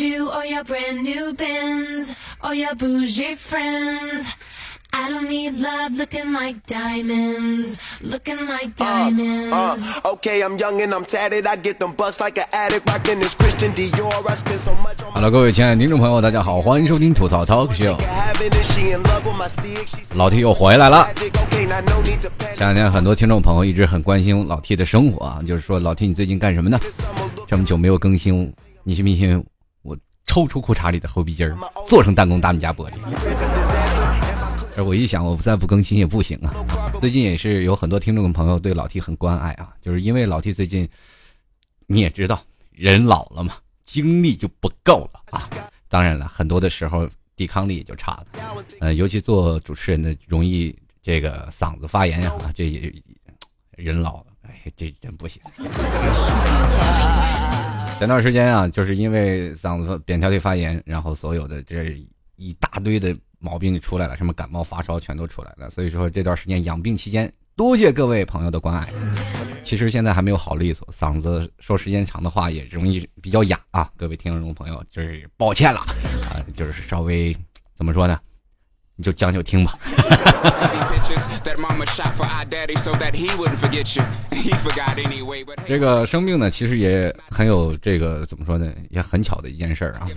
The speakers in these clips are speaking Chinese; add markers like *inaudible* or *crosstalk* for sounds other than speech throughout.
you or your brand new Benz or your bougie friends. I don't need love looking like diamonds, looking like diamonds. Uh, okay, I'm young and I'm tatted. I get them bucks like an addict. Rocking this Christian Dior. I spend so much on my Hello，各位亲爱的听众朋友，大家好，欢迎收听吐槽 Talk. She's 老 T 又回来了。前两天很多听众朋友一直很关心老 T 的生活啊，就是说老 T 你最近干什么呢这么久没有更新，你信不信我抽出裤衩里的后皮筋儿，做成弹弓打你家玻璃？而我一想，我再不更新也不行啊。最近也是有很多听众朋友对老 T 很关爱啊，就是因为老 T 最近你也知道，人老了嘛，精力就不够了啊。当然了，很多的时候抵抗力也就差了，呃，尤其做主持人的容易这个嗓子发炎呀、啊，这也人老了，哎，这真不行。前段时间啊，就是因为嗓子扁桃体发炎，然后所有的这一大堆的毛病就出来了，什么感冒、发烧全都出来了。所以说这段时间养病期间，多谢各位朋友的关爱。其实现在还没有好利索，嗓子说时间长的话也容易比较哑啊。各位听众朋友，就是抱歉了啊，就是稍微怎么说呢，你就将就听吧。这个生病呢，其实也很有这个怎么说呢，也很巧的一件事儿啊。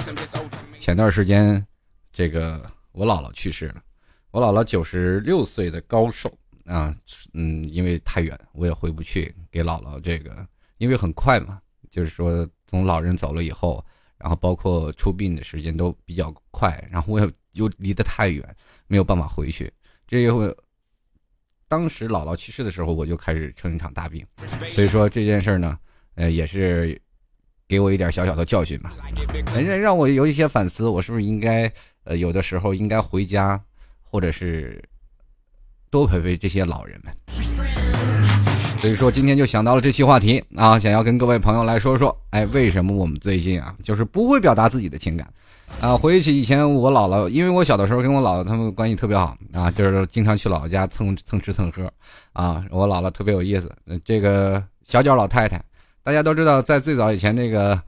前段时间，这个我姥姥去世了，我姥姥九十六岁的高寿啊，嗯，因为太远，我也回不去给姥姥这个，因为很快嘛，就是说从老人走了以后，然后包括出殡的时间都比较快，然后我也又离得太远，没有办法回去，这也会。当时姥姥去世的时候，我就开始生一场大病，所以说这件事呢，呃，也是给我一点小小的教训吧。人家让我有一些反思，我是不是应该呃有的时候应该回家，或者是多陪陪这些老人们。所以说今天就想到了这期话题啊，想要跟各位朋友来说说，哎，为什么我们最近啊就是不会表达自己的情感啊？回忆起以前我姥姥，因为我小的时候跟我姥姥他们关系特别好啊，就是经常去姥姥家蹭蹭吃蹭喝啊。我姥姥特别有意思，这个小脚老太太，大家都知道，在最早以前那个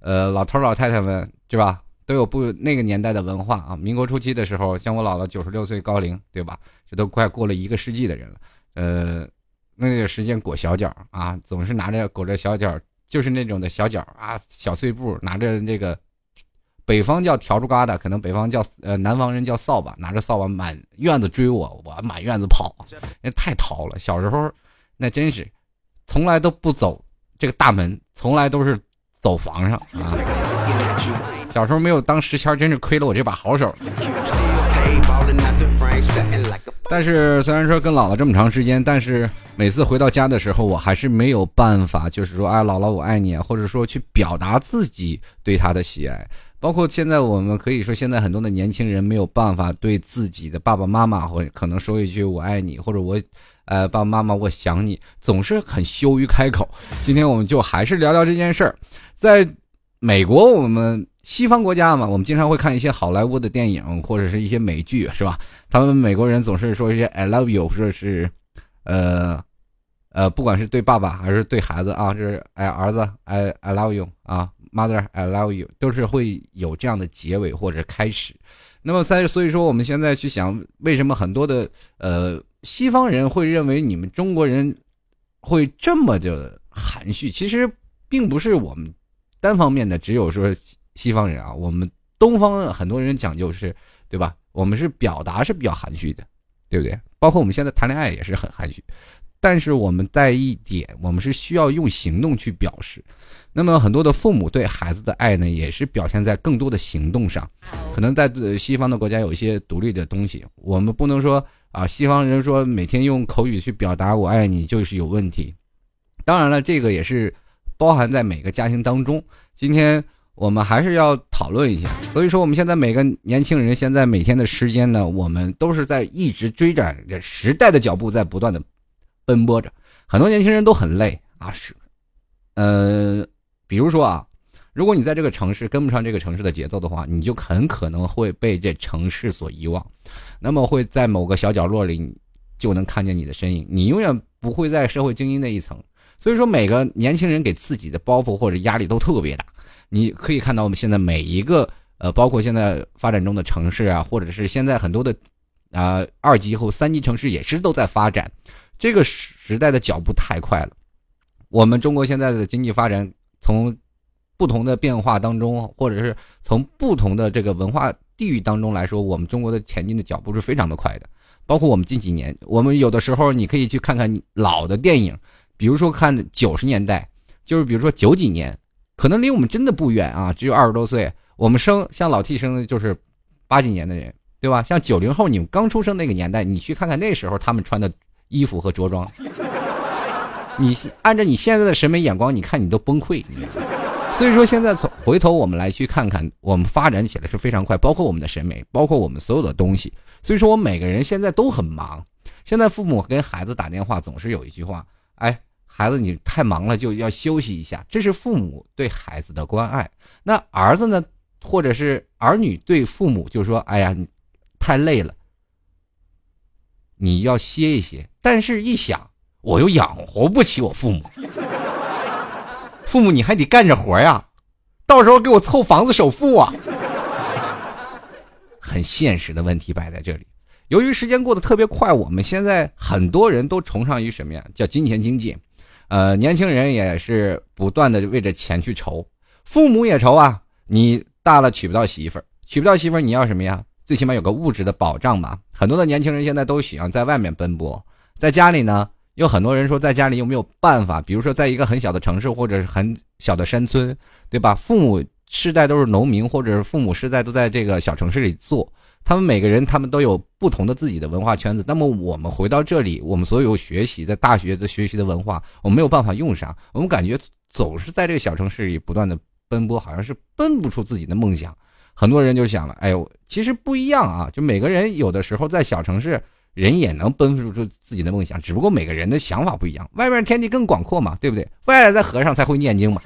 呃老头老太太们对吧，都有不那个年代的文化啊。民国初期的时候，像我姥姥九十六岁高龄对吧，这都快过了一个世纪的人了，呃。那个时间裹小脚啊，总是拿着裹着小脚，就是那种的小脚啊，小碎步，拿着那个北方叫笤帚疙瘩，可能北方叫呃南方人叫扫把，拿着扫把满院子追我，我满院子跑，那太淘了。小时候那真是从来都不走这个大门，从来都是走房上啊。小时候没有当时迁，真是亏了我这把好手。但是虽然说跟姥姥这么长时间，但是每次回到家的时候，我还是没有办法，就是说，哎，姥姥我爱你，或者说去表达自己对她的喜爱。包括现在我们可以说，现在很多的年轻人没有办法对自己的爸爸妈妈或可能说一句我爱你，或者我，呃，爸爸妈妈我想你，总是很羞于开口。今天我们就还是聊聊这件事儿，在美国，我们西方国家嘛，我们经常会看一些好莱坞的电影或者是一些美剧，是吧？他们美国人总是说一些 “I love you”，或者是，呃，呃，不管是对爸爸还是对孩子啊，这是哎儿子 I I love you 啊，mother I love you，都是会有这样的结尾或者开始。那么在所以说，我们现在去想，为什么很多的呃西方人会认为你们中国人会这么的含蓄？其实并不是我们单方面的，只有说西西方人啊，我们东方很多人讲究是，对吧？我们是表达是比较含蓄的，对不对？包括我们现在谈恋爱也是很含蓄，但是我们在一点，我们是需要用行动去表示。那么很多的父母对孩子的爱呢，也是表现在更多的行动上。可能在西方的国家有一些独立的东西，我们不能说啊，西方人说每天用口语去表达我爱你就是有问题。当然了，这个也是包含在每个家庭当中。今天我们还是要讨论一下。所以说，我们现在每个年轻人现在每天的时间呢，我们都是在一直追赶着时代的脚步，在不断的奔波着。很多年轻人都很累啊，是，呃，比如说啊，如果你在这个城市跟不上这个城市的节奏的话，你就很可能会被这城市所遗忘，那么会在某个小角落里就能看见你的身影，你永远不会在社会精英那一层。所以说，每个年轻人给自己的包袱或者压力都特别大。你可以看到我们现在每一个呃，包括现在发展中的城市啊，或者是现在很多的啊、二级或三级城市也是都在发展，这个时代的脚步太快了。我们中国现在的经济发展从不同的变化当中，或者是从不同的这个文化地域当中来说，我们中国的前进的脚步是非常的快的。包括我们近几年，我们有的时候你可以去看看老的电影，比如说看九十年代，就是比如说九几年，可能离我们真的不远啊，只有二十多岁。我们生像老 T 生的就是八几年的人，对吧？像九零后，你们刚出生那个年代，你去看看那时候他们穿的衣服和着装，你按照你现在的审美眼光，你看你都崩溃。所以说，现在从回头我们来去看看，我们发展起来是非常快，包括我们的审美，包括我们所有的东西。所以说，我每个人现在都很忙。现在父母跟孩子打电话，总是有一句话：“哎，孩子，你太忙了，就要休息一下。”这是父母对孩子的关爱。那儿子呢，或者是儿女对父母，就说：“哎呀，你太累了，你要歇一歇。”但是，一想，我又养活不起我父母。*laughs* 父母，你还得干着活呀，到时候给我凑房子首付啊！*laughs* 很现实的问题摆在这里。由于时间过得特别快，我们现在很多人都崇尚于什么呀？叫金钱经济。呃，年轻人也是不断的为着钱去愁，父母也愁啊。你大了娶不到媳妇儿，娶不到媳妇儿，你要什么呀？最起码有个物质的保障吧。很多的年轻人现在都喜欢在外面奔波，在家里呢。有很多人说，在家里有没有办法？比如说，在一个很小的城市或者是很小的山村，对吧？父母世代都是农民，或者是父母世代都在这个小城市里做，他们每个人他们都有不同的自己的文化圈子。那么我们回到这里，我们所有学习在大学的学习的文化，我们没有办法用上。我们感觉总是在这个小城市里不断的奔波，好像是奔不出自己的梦想。很多人就想了，哎呦，其实不一样啊！就每个人有的时候在小城市。人也能奔赴出自己的梦想，只不过每个人的想法不一样。外面天地 *laughs* 更广阔嘛，对不对？外来的和尚才会念经嘛。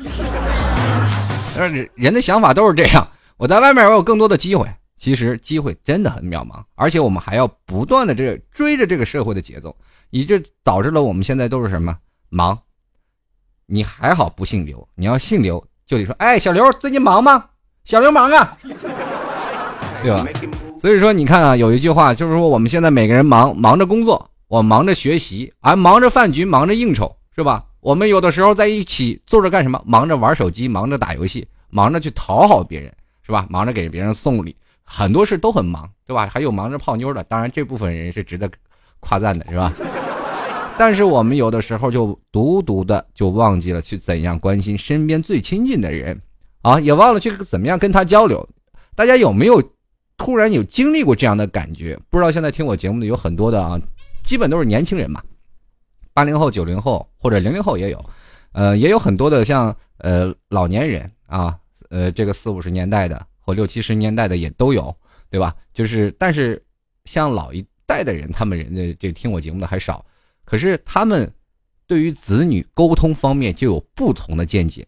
人的想法都是这样。我在外面我有更多的机会，其实机会真的很渺茫，而且我们还要不断的这追着这个社会的节奏，以致导致了我们现在都是什么忙。你还好不姓刘，你要姓刘就得说，哎，小刘最近忙吗？小流氓啊，对吧？所以说，你看啊，有一句话就是说，我们现在每个人忙忙着工作，我忙着学习，还忙着饭局，忙着应酬，是吧？我们有的时候在一起坐着干什么？忙着玩手机，忙着打游戏，忙着去讨好别人，是吧？忙着给别人送礼，很多事都很忙，对吧？还有忙着泡妞的，当然这部分人是值得夸赞的，是吧？但是我们有的时候就独独的就忘记了去怎样关心身边最亲近的人，啊，也忘了去怎么样跟他交流。大家有没有？突然有经历过这样的感觉，不知道现在听我节目的有很多的啊，基本都是年轻人嘛，八零后、九零后或者零零后也有，呃，也有很多的像呃老年人啊，呃这个四五十年代的或六七十年代的也都有，对吧？就是但是像老一代的人，他们人的这听我节目的还少，可是他们对于子女沟通方面就有不同的见解，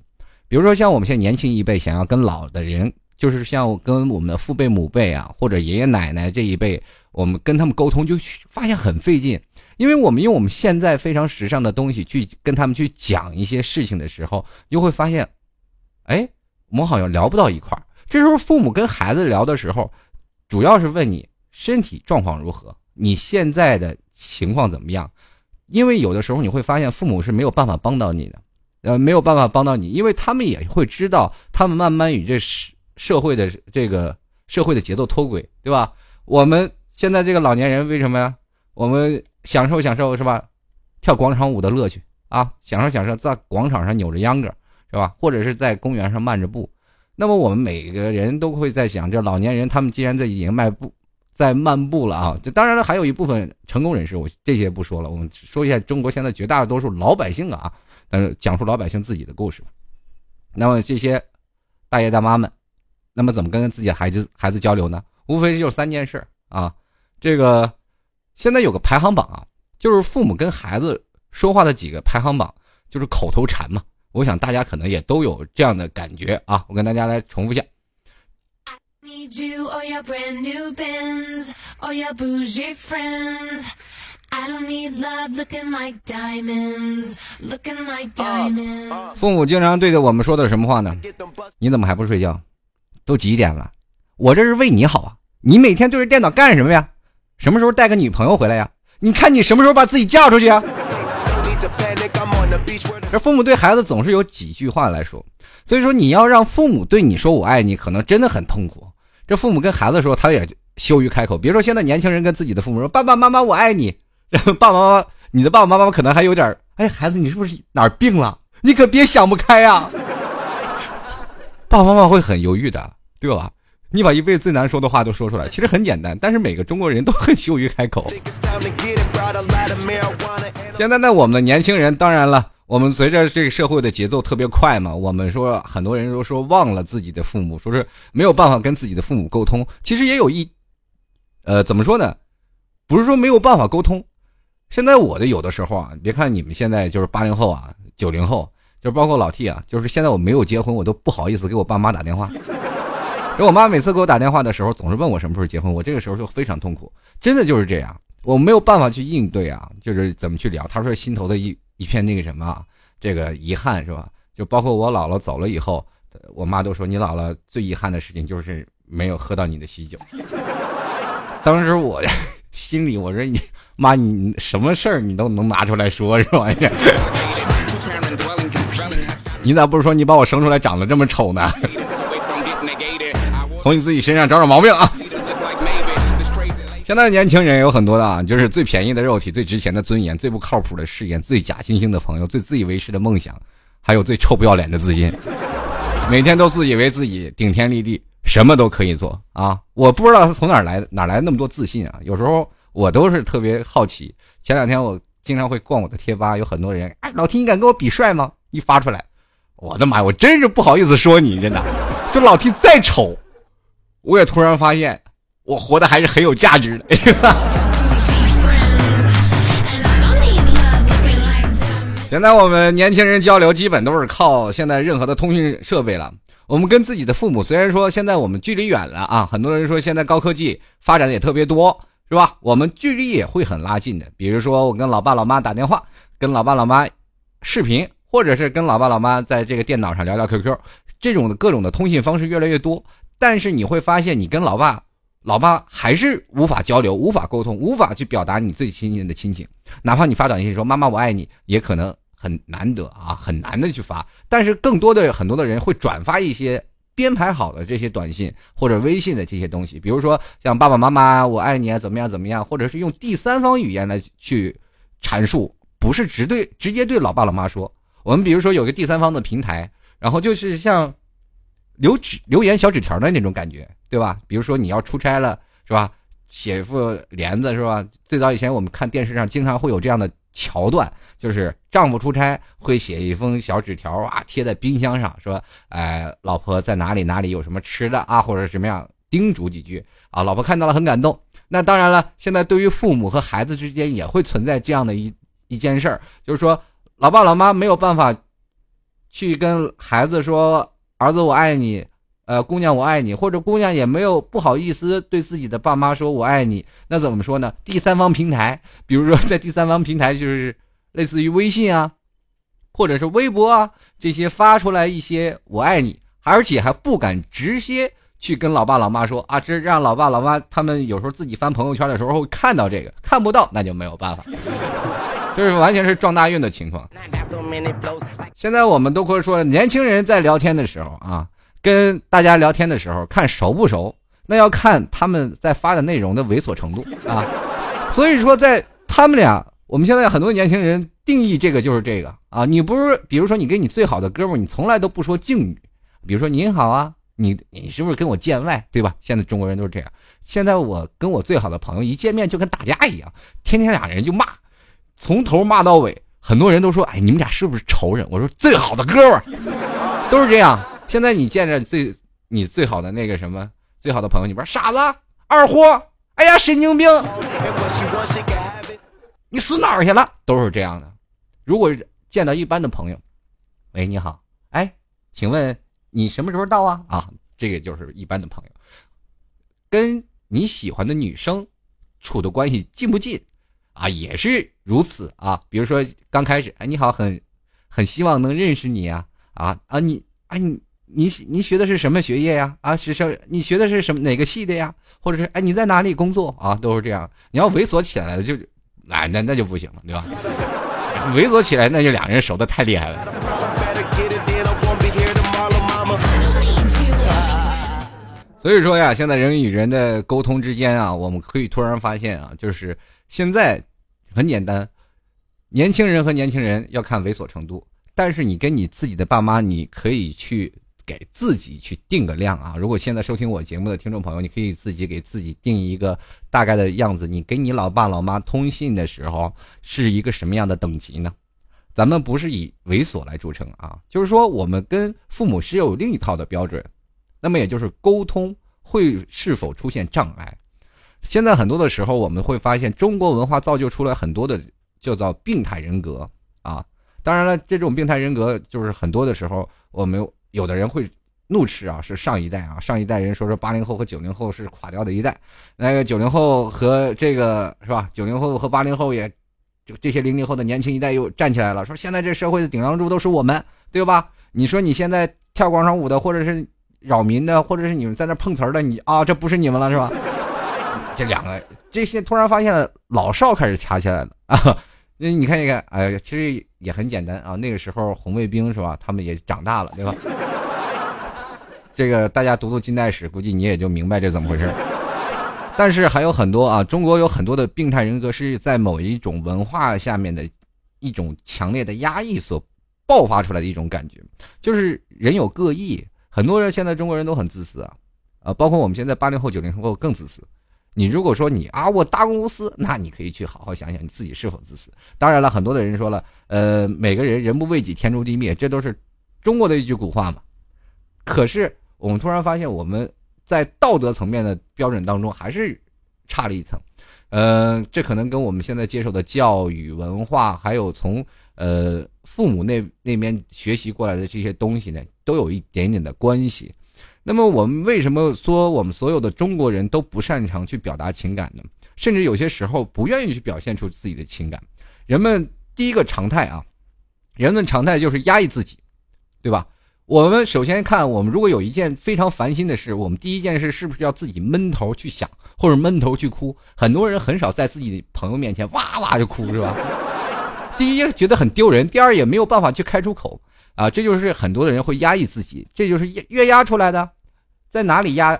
比如说像我们现在年轻一辈想要跟老的人。就是像跟我们的父辈、母辈啊，或者爷爷奶奶这一辈，我们跟他们沟通，就发现很费劲，因为我们用我们现在非常时尚的东西去跟他们去讲一些事情的时候，就会发现，哎，我们好像聊不到一块儿。这时候父母跟孩子聊的时候，主要是问你身体状况如何，你现在的情况怎么样？因为有的时候你会发现，父母是没有办法帮到你的，呃，没有办法帮到你，因为他们也会知道，他们慢慢与这社。社会的这个社会的节奏脱轨，对吧？我们现在这个老年人为什么呀？我们享受享受是吧？跳广场舞的乐趣啊，享受享受在广场上扭着秧歌是吧？或者是在公园上漫着步。那么我们每个人都会在想，这老年人他们既然在已经迈步在漫步了啊，这当然了，还有一部分成功人士，我这些不说了，我们说一下中国现在绝大多数老百姓啊，呃，讲述老百姓自己的故事。那么这些大爷大妈们。那么怎么跟自己孩子孩子交流呢？无非就是三件事啊。这个现在有个排行榜啊，就是父母跟孩子说话的几个排行榜，就是口头禅嘛。我想大家可能也都有这样的感觉啊。我跟大家来重复一下。I don't need love looking like diamonds, looking like diamonds. 父母经常对着我们说的什么话呢？Get them bust 你怎么还不睡觉？都几点了？我这是为你好啊！你每天对着电脑干什么呀？什么时候带个女朋友回来呀？你看你什么时候把自己嫁出去啊？no need to panic. I'm on the beach where the 这父母对孩子总是有几句话来说，所以说你要让父母对你说我爱你，可能真的很痛苦。这父母跟孩子说，他也羞于开口。比如说现在年轻人跟自己的父母说：“爸爸妈妈，我爱你。”然 *laughs* 后爸爸妈妈，你的爸爸妈妈可能还有点，哎，孩子，你是不是哪儿病了？你可别想不开呀、爸爸妈妈会很犹豫的，对吧？你把一辈子最难说的话都说出来，其实很简单，但是每个中国人都很羞于开口。现在呢，我们的年轻人，当然了，我们随着这个社会的节奏特别快嘛，我们说很多人都说忘了自己的父母，说是没有办法跟自己的父母沟通。其实也有一，呃，怎么说呢？不是说没有办法沟通。现在我的有的时候啊，别看你们现在就是八零后啊、九零后，就包括老 T 啊，就是现在我没有结婚，我都不好意思给我爸妈打电话。*laughs* 就我妈每次给我打电话的时候，总是问我什么时候结婚，我这个时候就非常痛苦，真的就是这样，我没有办法去应对啊，就是怎么去聊。他说心头的一一片那个什么啊，这个遗憾是吧？就包括我姥姥走了以后，我妈都说你姥姥最遗憾的事情就是没有喝到你的喜酒。当时我 *laughs* 心里我说你妈你什么事儿你都能拿出来说是吧？*laughs* 你咋不说你把我生出来长得这么丑呢？*laughs* 从你自己身上找找毛病啊！现在的年轻人有很多的啊，就是最便宜的肉体、最值钱的尊严、最不靠谱的誓言、最假惺惺的朋友、最自以为是的梦想，还有最臭不要脸的自信。每天都自以为自己顶天立地，什么都可以做啊！我不知道他从哪来的，哪来那么多自信啊？有时候我都是特别好奇。前两天我经常会逛我的贴吧，有很多人，哎，老 T 你敢跟我比帅吗？一发出来，我的妈呀，我真是不好意思说你，真的，就老 T 再丑，我也突然发现，我活的还是很有价值的。现在我们年轻人交流基本都是靠现在任何的通讯设备了。我们跟自己的父母虽然说现在我们距离远了啊，很多人说现在高科技发展的也特别多，是吧？我们距离也会很拉近的。比如说我跟老爸老妈打电话，跟老爸老妈视频，或者是跟老爸老妈在这个电脑上聊聊 QQ，这种的各种的通信方式越来越多。但是你会发现，你跟老爸、老爸还是无法交流、无法沟通、无法去表达你最亲近的亲情。哪怕你发短信说“妈妈我爱你”，也可能很难得啊，很难的去发。但是更多的很多的人会转发一些编排好的这些短信或者微信的这些东西，比如说像“爸爸妈妈我爱你啊”，怎么样怎么样，或者是用第三方语言来去阐述，不是直对直接对老爸老妈说。我们比如说有个第三方的平台，然后就是像留纸留言小纸条的那种感觉，对吧？比如说你要出差了，是吧？写一副帘子是吧？最早以前我们看电视上经常会有这样的桥段，就是丈夫出差会写一封小纸条啊，贴在冰箱上，说，哎，老婆在哪里哪里有什么吃的啊，或者什么样，叮嘱几句啊，老婆看到了很感动。那当然了，现在对于父母和孩子之间也会存在这样的一一件事儿，就是说，老爸老妈没有办法去跟孩子说儿子我爱你，呃姑娘我爱你，或者姑娘也没有不好意思对自己的爸妈说我爱你，那怎么说呢？第三方平台，比如说在第三方平台就是类似于微信啊，或者是微博啊这些发出来一些我爱你，而且还不敢直接去跟老爸老妈说啊，这让老爸老妈他们有时候自己翻朋友圈的时候会看到这个，看不到那就没有办法，就是完全是撞大运的情况。现在我们都会说，年轻人在聊天的时候啊，跟大家聊天的时候，看熟不熟，那要看他们在发的内容的猥琐程度啊。所以说，在他们俩，我们现在很多年轻人定义这个就是这个啊。你不是，比如说你跟你最好的哥们儿，你从来都不说敬语，比如说您好啊，你你是不是跟我见外，对吧？现在中国人都是这样。现在我跟我最好的朋友一见面就跟打架一样，天天俩人就骂，从头骂到尾。很多人都说：“哎，你们俩是不是仇人？”我说：“最好的哥们儿，都是这样。”现在你见着最你最好的那个什么最好的朋友，你不是傻子、二货，哎呀，神经病，你死哪儿去了？都是这样的。如果见到一般的朋友，喂，你好，哎，请问你什么时候到啊？啊，这个就是一般的朋友，跟你喜欢的女生处的关系近不近啊，也是如此啊。比如说刚开始，哎，你好，很很希望能认识你啊，啊啊，你啊你你你学的是什么学业呀？啊，是什你学的是什么哪个系的呀？或者是哎你在哪里工作啊？都是这样。你要猥琐起来了，就哎那那就不行了，对吧？*laughs* 猥琐起来，那就两人熟的太厉害了。所以说呀，现在人与人的沟通之间啊，我们可以突然发现啊，就是现在很简单，年轻人和年轻人要看猥琐程度，但是你跟你自己的爸妈，你可以去给自己去定个量啊。如果现在收听我节目的听众朋友，你可以自己给自己定一个大概的样子，你跟你老爸老妈通信的时候是一个什么样的等级呢？咱们不是以猥琐来著称啊，就是说我们跟父母是有另一套的标准。那么也就是沟通会是否出现障碍？现在很多的时候，我们会发现中国文化造就出来很多的叫做病态人格啊。当然了，这种病态人格就是很多的时候，我们有的人会怒斥啊，是上一代啊，上一代人说说八零后和九零后是垮掉的一代，那个九零后和这个是吧？九零后和八零后也，就这些零零后的年轻一代又站起来了，说现在这社会的顶梁柱都是我们，对吧？你说你现在跳广场舞的，或者是扰民的，或者是你们在那碰瓷儿的，你啊，这不是你们了是吧？*laughs* 这两个，这些突然发现老少开始掐起来了啊！*laughs* 那你看一看，哎，其实也很简单啊。那个时候红卫兵是吧？他们也长大了，对吧？这个大家读读近代史，估计你也就明白这怎么回事。但是还有很多啊，中国有很多的病态人格是在某一种文化下面的一种强烈的压抑所爆发出来的一种感觉，就是人有各异。很多人现在中国人都很自私啊，啊，包括我们现在八零后、九零后更自私。你如果说你啊，我大公无私，那你可以去好好想想你自己是否自私。当然了，很多的人说了，呃，每个人人不为己，天诛地灭，这都是中国的一句古话嘛。可是我们突然发现，我们在道德层面的标准当中还是差了一层。呃，这可能跟我们现在接受的教育文化，还有从呃父母那那边学习过来的这些东西呢，都有一点点的关系。那么我们为什么说我们所有的中国人都不擅长去表达情感呢？甚至有些时候不愿意去表现出自己的情感。人们第一个常态啊，人们常态就是压抑自己，对吧？我们首先看，我们如果有一件非常烦心的事，我们第一件事是不是要自己闷头去想，或者闷头去哭？很多人很少在自己的朋友面前哇哇就哭，是吧？*laughs* 第一觉得很丢人，第二也没有办法去开出口啊，这就是很多的人会压抑自己，这就是越压出来的。在哪里压？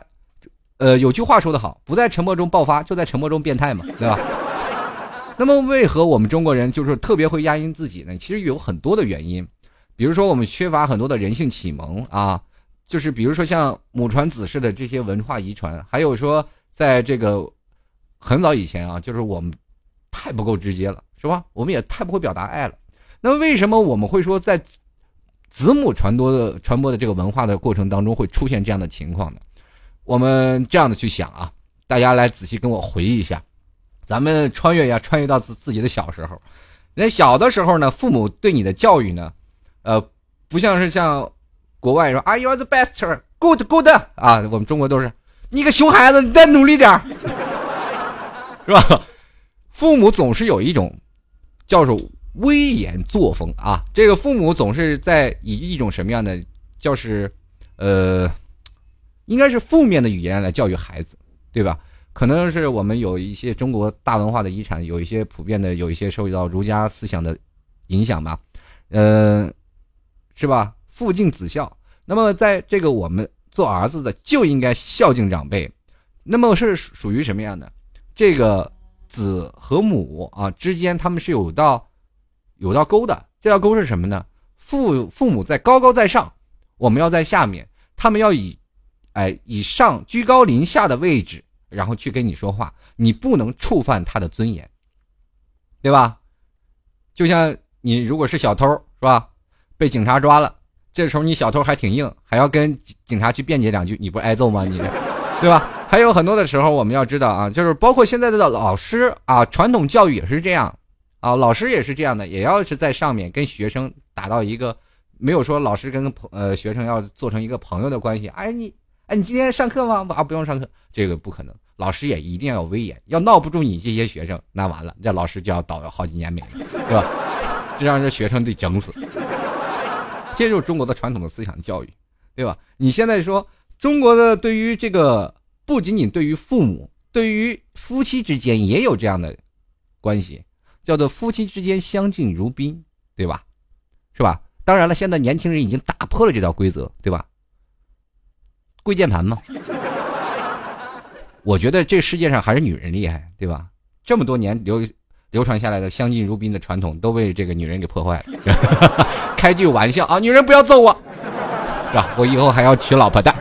呃，有句话说得好，不在沉默中爆发，就在沉默中变态嘛，对吧？*laughs* 那么为何我们中国人就是特别会压抑自己呢？其实有很多的原因，比如说我们缺乏很多的人性启蒙啊，就是比如说像母传子式的这些文化遗传，还有说在这个很早以前啊，就是我们太不够直接了，是吧？我们也太不会表达爱了。那为什么我们会说在子母传播的传播的这个文化的过程当中会出现这样的情况的？我们这样的去想啊，大家来仔细跟我回忆一下，咱们穿越呀，穿越到自自己的小时候。人小的时候呢，父母对你的教育呢，呃，不像是像国外说 “Are，you the best，good good 啊，我们中国都是你个熊孩子，你再努力点，是吧？父母总是有一种叫做威严作风啊，这个父母总是在以一种什么样的，就是呃。应该是负面的语言来教育孩子，对吧？可能是我们有一些中国大文化的遗产，有一些普遍的，有一些受到儒家思想的影响吧，呃，是吧？父敬子孝。那么在这个我们做儿子的就应该孝敬长辈。那么是属于什么样的？这个子和母啊之间，他们是有道有道沟的。这道沟是什么呢？父父母在高高在上，我们要在下面，他们要以。哎，以上居高临下的位置，然后去跟你说话，你不能触犯他的尊严，对吧？就像你如果是小偷，是吧？被警察抓了，这时候你小偷还挺硬，还要跟警察去辩解两句，你不挨揍吗？你，对吧？还有很多的时候，我们要知道啊，就是包括现在的老师啊，传统教育也是这样啊，老师也是这样的，也要是在上面跟学生达到一个没有说老师跟朋呃学生要做成一个朋友的关系，哎你。哎，你今天上课吗？啊，不用上课，这个不可能。老师也一定要有威严，要闹不住你这些学生，那完了，这老师就要倒好几年霉了，是吧？*laughs* 这让这学生得整死。这就是中国的传统的思想教育，对吧？你现在说中国的对于这个，不仅仅对于父母，对于夫妻之间也有这样的关系，叫做夫妻之间相敬如宾，对吧？是吧？当然了，现在年轻人已经打破了这条规则，对吧？跪键盘吗？我觉得这世界上还是女人厉害，对吧？这么多年流流传下来的相敬如宾的传统都被这个女人给破坏了。*laughs* 开句玩笑啊，女人不要揍我，是吧？我以后还要娶老婆的。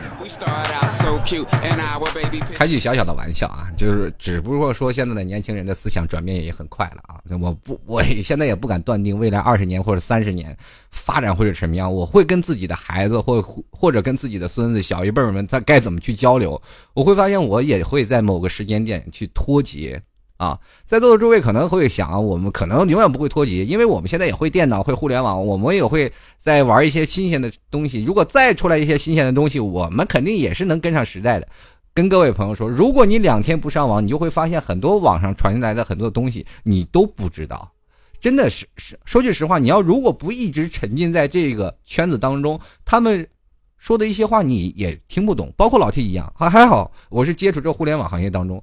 开句小小的玩笑啊，就是只不过说现在的年轻人的思想转变也很快了啊。我不，我也现在也不敢断定未来二十年或者三十年发展会是什么样。我会跟自己的孩子或或者跟自己的孙子小一辈们，他该怎么去交流？我会发现我也会在某个时间点去脱节啊。在座的诸位可能会想，我们可能永远不会脱节，因为我们现在也会电脑、会互联网，我们也会在玩一些新鲜的东西。如果再出来一些新鲜的东西，我们肯定也是能跟上时代的。跟各位朋友说，如果你两天不上网，你就会发现很多网上传进来的很多东西你都不知道。真的是是说句实话，你要如果不一直沉浸在这个圈子当中，他们说的一些话你也听不懂。包括老 T 一样，还还好，我是接触这互联网行业当中。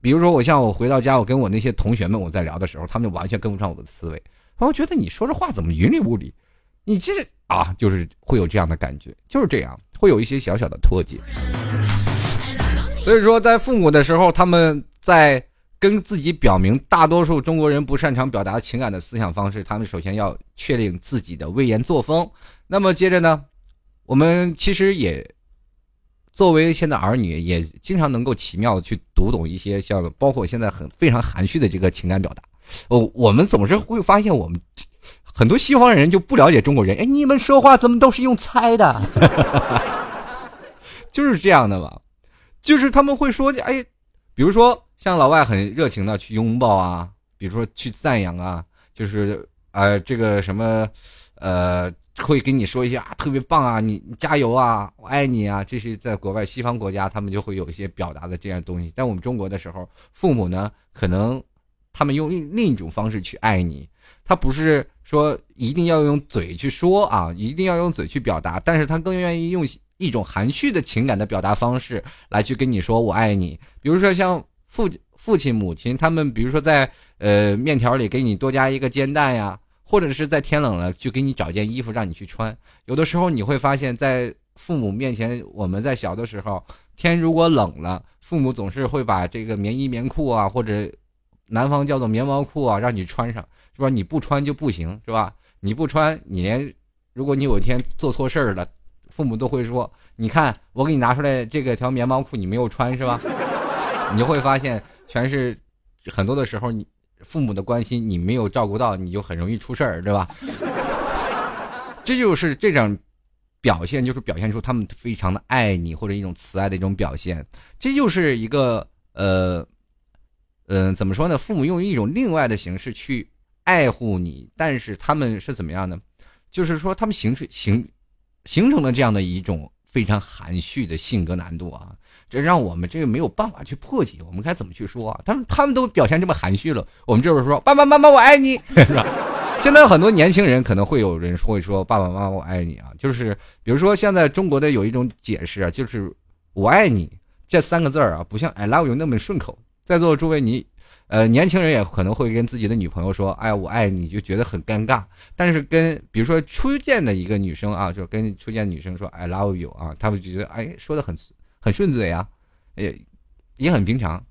比如说，我像我回到家，我跟我那些同学们我在聊的时候，他们就完全跟不上我的思维。然后觉得你说这话怎么云里雾里？你这啊，就是会有这样的感觉，就是这样，会有一些小小的脱节。所以说，在父母的时候，他们在跟自己表明，大多数中国人不擅长表达情感的思想方式，他们首先要确定自己的威严作风。那么接着呢，我们其实也作为现在儿女，也经常能够奇妙的去读懂一些像包括现在很非常含蓄的这个情感表达。哦，我们总是会发现，我们很多西方人就不了解中国人。哎，你们说话怎么都是用猜的？*laughs* 就是这样的吧。就是他们会说，哎，比如说像老外很热情的去拥抱啊，比如说去赞扬啊，就是呃这个什么，呃会跟你说一些啊特别棒啊，你加油啊，我爱你啊，这是在国外西方国家他们就会有一些表达的这样东西。但我们中国的时候，父母呢可能他们用另另一种方式去爱你，他不是说一定要用嘴去说啊，一定要用嘴去表达，但是他更愿意用。一种含蓄的情感的表达方式来去跟你说我爱你，比如说像父父亲母亲他们，比如说在呃面条里给你多加一个煎蛋呀，或者是在天冷了就给你找件衣服让你去穿。有的时候你会发现在父母面前，我们在小的时候天如果冷了，父母总是会把这个棉衣棉裤啊，或者南方叫做棉毛裤啊让你穿上，是吧？你不穿就不行，是吧？你不穿，你连如果你有一天做错事儿了。父母都会说：“你看，我给你拿出来这个条棉毛裤，你没有穿是吧？”你就会发现，全是很多的时候，你父母的关心你没有照顾到，你就很容易出事儿，对吧？*laughs* 这就是这种表现，就是表现出他们非常的爱你或者一种慈爱的一种表现。这就是一个呃，嗯、呃，怎么说呢？父母用一种另外的形式去爱护你，但是他们是怎么样呢？就是说，他们形式形。形成了这样的一种非常含蓄的性格难度啊，这让我们这个没有办法去破解。我们该怎么去说啊？他们他们都表现这么含蓄了，我们就是说爸爸妈妈我爱你，*laughs* 是吧？现在很多年轻人可能会有人会说爸爸妈妈我爱你啊，就是比如说现在中国的有一种解释啊，就是我爱你这三个字儿啊，不像 I love you 那么顺口。在座的诸位你。呃，年轻人也可能会跟自己的女朋友说：“哎，我爱你。”就觉得很尴尬。但是跟比如说初见的一个女生啊，就跟初见女生说 “I love you” 啊，他们觉得哎说的很很顺嘴啊，也也很平常。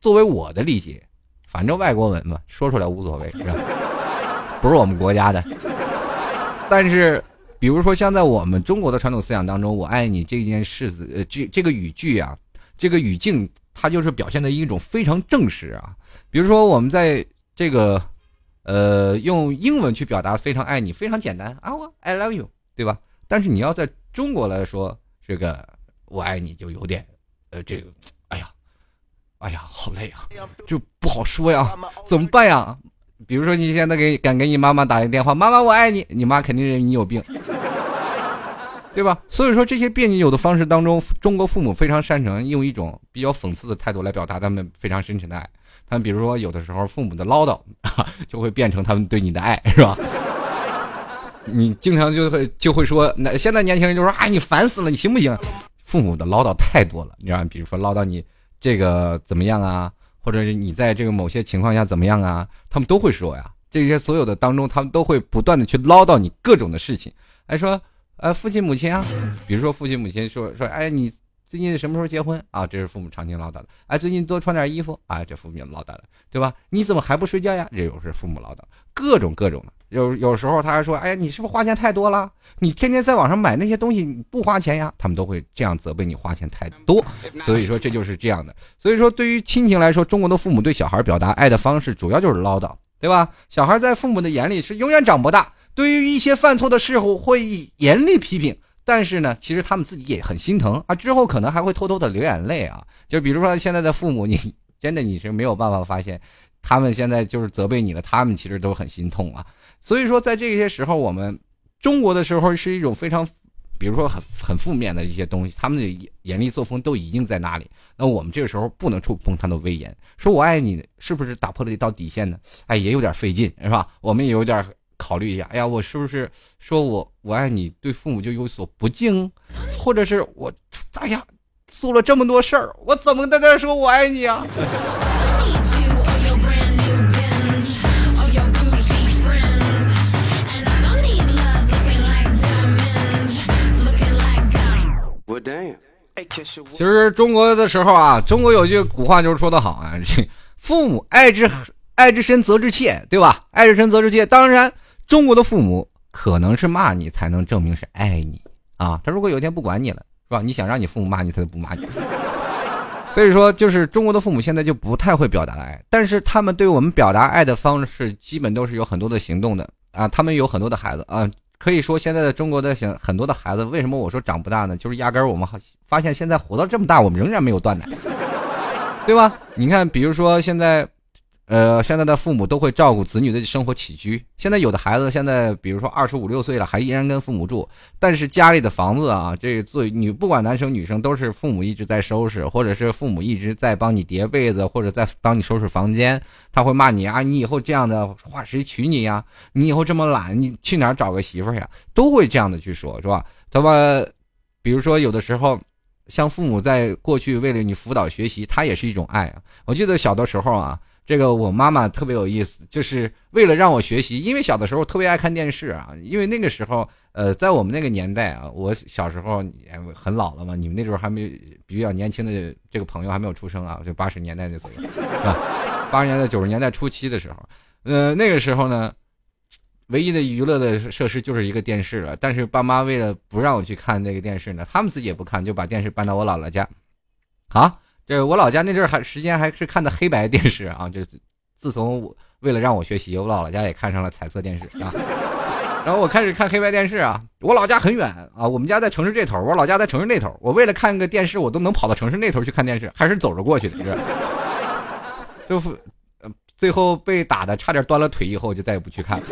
作为我的理解，反正外国文嘛，说出来无所谓，是吧？*laughs* 不是我们国家的。但是，比如说像在我们中国的传统思想当中，“我爱你”这件事，呃，这这个语句啊，这个语境，它就是表现的一种非常正式啊。比如说，我们在这个，呃，用英文去表达非常爱你，非常简单啊，我 I love you，对吧？但是你要在中国来说，这个我爱你就有点，呃，这个，哎呀，哎呀，好累啊，就不好说呀，怎么办呀？比如说你现在给敢给你妈妈打一个电话，妈妈我爱你，你妈肯定认为你有病。对吧？所以说这些别扭的方式当中，中国父母非常擅长用一种比较讽刺的态度来表达他们非常深沉的爱。他们比如说有的时候父母的唠叨，*laughs* 就会变成他们对你的爱，是吧？你经常就会就会说，那现在年轻人就说啊，你烦死了，你行不行？父母的唠叨太多了，你知道，比如说唠叨你这个怎么样啊，或者是你在这个某些情况下怎么样啊，他们都会说呀。这些所有的当中，他们都会不断的去唠叨你各种的事情，哎说，呃，父亲母亲啊，比如说父亲母亲说说，哎，你最近什么时候结婚啊？这是父母常听唠叨的。哎，最近多穿点衣服啊，这父母唠叨的，对吧？你怎么还不睡觉呀？这又是父母唠叨，各种各种的。有有时候他还说，哎呀，你是不是花钱太多了？你天天在网上买那些东西你不花钱呀？他们都会这样责备你花钱太多。所以说这就是这样的。所以说对于亲情来说，中国的父母对小孩表达爱的方式主要就是唠叨。对吧？小孩在父母的眼里是永远长不大。对于一些犯错的事物，会严厉批评，但是呢，其实他们自己也很心疼啊。之后可能还会偷偷的流眼泪啊。就比如说现在的父母，你真的你是没有办法发现，他们现在就是责备你了，他们其实都很心痛啊。所以说，在这些时候，我们中国的时候是一种非常。比如说很很负面的一些东西，他们的严厉作风都已经在那里。那我们这个时候不能触碰他的威严，说我爱你，是不是打破了一道底线呢？哎，也有点费劲，是吧？我们也有点考虑一下。哎呀，我是不是说我我爱你，对父母就有所不敬？或者是我，哎呀，做了这么多事儿，我怎么在那说我爱你啊？其实中国的时候啊，中国有句古话就是说的好啊，这父母爱之爱之深责之切，对吧？爱之深责之切。当然，中国的父母可能是骂你才能证明是爱你啊。他如果有一天不管你了，是吧？你想让你父母骂你，他就不骂你。*laughs* 所以说，就是中国的父母现在就不太会表达爱，但是他们对我们表达爱的方式，基本都是有很多的行动的啊。他们有很多的孩子啊。可以说，现在的中国的想很多的孩子，为什么我说长不大呢？就是压根儿我们发现，现在活到这么大，我们仍然没有断奶，对吧？你看，比如说现在。呃，现在的父母都会照顾子女的生活起居。现在有的孩子，现在比如说二十五六岁了，还依然跟父母住，但是家里的房子啊，这做女不管男生女生都是父母一直在收拾，或者是父母一直在帮你叠被子，或者在帮你收拾房间。他会骂你啊，你以后这样的话谁娶你呀？你以后这么懒，你去哪儿找个媳妇呀？都会这样的去说，是吧？他们，比如说有的时候，像父母在过去为了你辅导学习，他也是一种爱啊。我记得小的时候啊。这个我妈妈特别有意思，就是为了让我学习，因为小的时候特别爱看电视啊。因为那个时候，呃，在我们那个年代啊，我小时候很老了嘛，你们那时候还没比较年轻的这个朋友还没有出生啊，就八十年代那左右，是吧？八十年代九十年代初期的时候，呃，那个时候呢，唯一的娱乐的设施就是一个电视了。但是爸妈为了不让我去看那个电视呢，他们自己也不看，就把电视搬到我姥姥家，啊。这我老家那阵儿还时间还是看的黑白电视啊，就是自从我为了让我学习，我姥姥家也看上了彩色电视啊。*laughs* 然后我开始看黑白电视啊。我老家很远啊，我们家在城市这头，我老家在城市那头。我为了看个电视，我都能跑到城市那头去看电视，还是走着过去的。*laughs* 就是，最后被打的差点断了腿，以后就再也不去看了。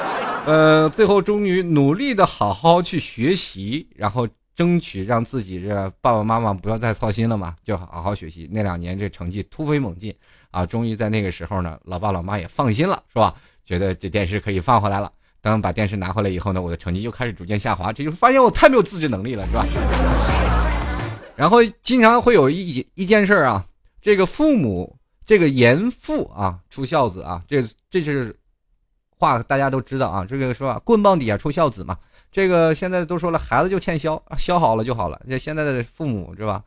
*laughs* 呃，最后终于努力的好好去学习，然后。争取让自己这爸爸妈妈不要再操心了嘛，就好好学习。那两年这成绩突飞猛进啊，终于在那个时候呢，老爸老妈也放心了，是吧？觉得这电视可以放回来了。当把电视拿回来以后呢，我的成绩又开始逐渐下滑，这就发现我太没有自制能力了，是吧？然后经常会有一一件事啊，这个父母这个严父啊出孝子啊，这这是话大家都知道啊，这个是吧？棍棒底下出孝子嘛。这个现在都说了，孩子就欠削，削好了就好了。这现在的父母是吧？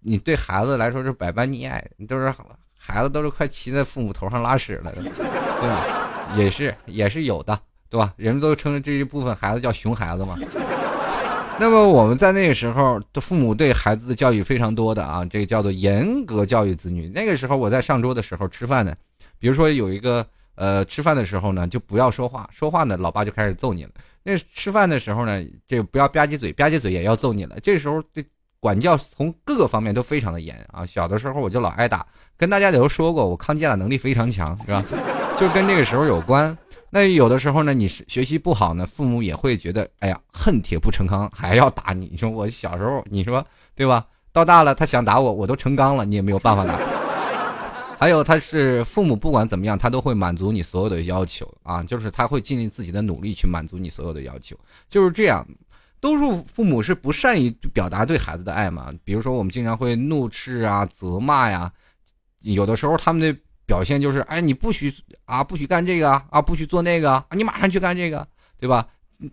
你对孩子来说是百般溺爱，你都是孩子都是快骑在父母头上拉屎了，对吧？也是也是有的，对吧？人们都称这一部分孩子叫熊孩子嘛。那么我们在那个时候的父母对孩子的教育非常多的啊，这个叫做严格教育子女。那个时候我在上桌的时候吃饭呢，比如说有一个呃吃饭的时候呢，就不要说话，说话呢，老爸就开始揍你了。那吃饭的时候呢，这不要吧唧嘴，吧唧嘴也要揍你了。这时候对管教从各个方面都非常的严啊。小的时候我就老挨打，跟大家也都说过，我抗击打能力非常强，是吧？*laughs* 就跟这个时候有关。那有的时候呢，你学习不好呢，父母也会觉得，哎呀，恨铁不成钢，还要打你。你说我小时候，你说对吧？到大了，他想打我，我都成钢了，你也没有办法打。还有，他是父母，不管怎么样，他都会满足你所有的要求啊，就是他会尽力自己的努力去满足你所有的要求，就是这样。多数父母是不善于表达对孩子的爱嘛，比如说我们经常会怒斥啊、责骂呀，有的时候他们的表现就是，哎，你不许啊，不许干这个啊，不许做那个啊，你马上去干这个，对吧？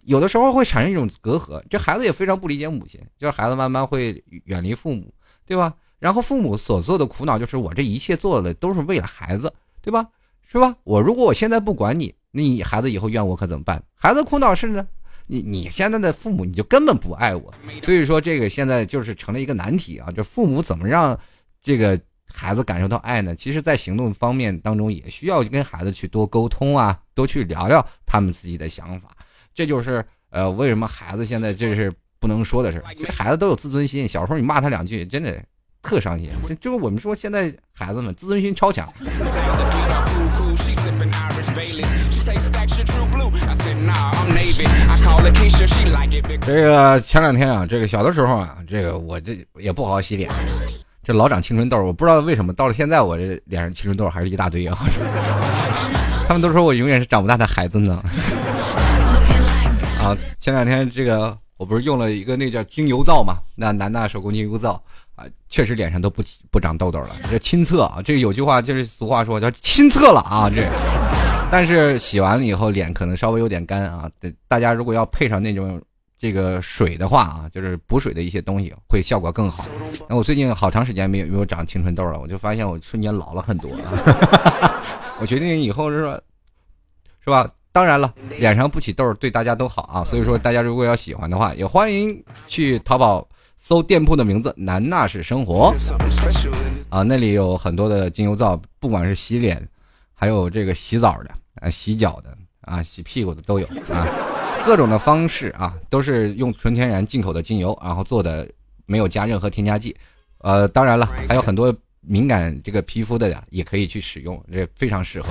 有的时候会产生一种隔阂，这孩子也非常不理解母亲，就是孩子慢慢会远离父母，对吧？然后父母所做的苦恼就是我这一切做的都是为了孩子，对吧？是吧？我如果我现在不管你，你孩子以后怨我可怎么办？孩子苦恼是呢，你你现在的父母你就根本不爱我，所以说这个现在就是成了一个难题啊！这父母怎么让这个孩子感受到爱呢？其实，在行动方面当中也需要跟孩子去多沟通啊，多去聊聊他们自己的想法。这就是呃，为什么孩子现在这是不能说的事其实孩子都有自尊心，小时候你骂他两句，真的。特伤心，就就是我们说现在孩子们自尊心超强。这个前两天啊，这个小的时候啊，这个我这也不好好洗脸，这老长青春痘，我不知道为什么到了现在我这脸上青春痘还是一大堆啊。*laughs* 他们都说我永远是长不大的孩子呢。*laughs* 啊，前两天这个。我不是用了一个那叫精油皂嘛？那南大手工精油皂啊，确实脸上都不不长痘痘了。这亲测啊，这有句话就是俗话说叫亲测了啊。这，但是洗完了以后脸可能稍微有点干啊。大家如果要配上那种这个水的话啊，就是补水的一些东西，会效果更好。那我最近好长时间没有没有长青春痘了，我就发现我瞬间老了很多。*laughs* 我决定以后是说，是吧？当然了，脸上不起痘对大家都好啊，所以说大家如果要喜欢的话，也欢迎去淘宝搜店铺的名字“南纳式生活”，啊，那里有很多的精油皂，不管是洗脸，还有这个洗澡的，啊，洗脚的，啊，洗屁股的都有啊，各种的方式啊，都是用纯天然进口的精油，然后做的没有加任何添加剂，呃，当然了，还有很多。敏感这个皮肤的呀，也可以去使用，这非常适合。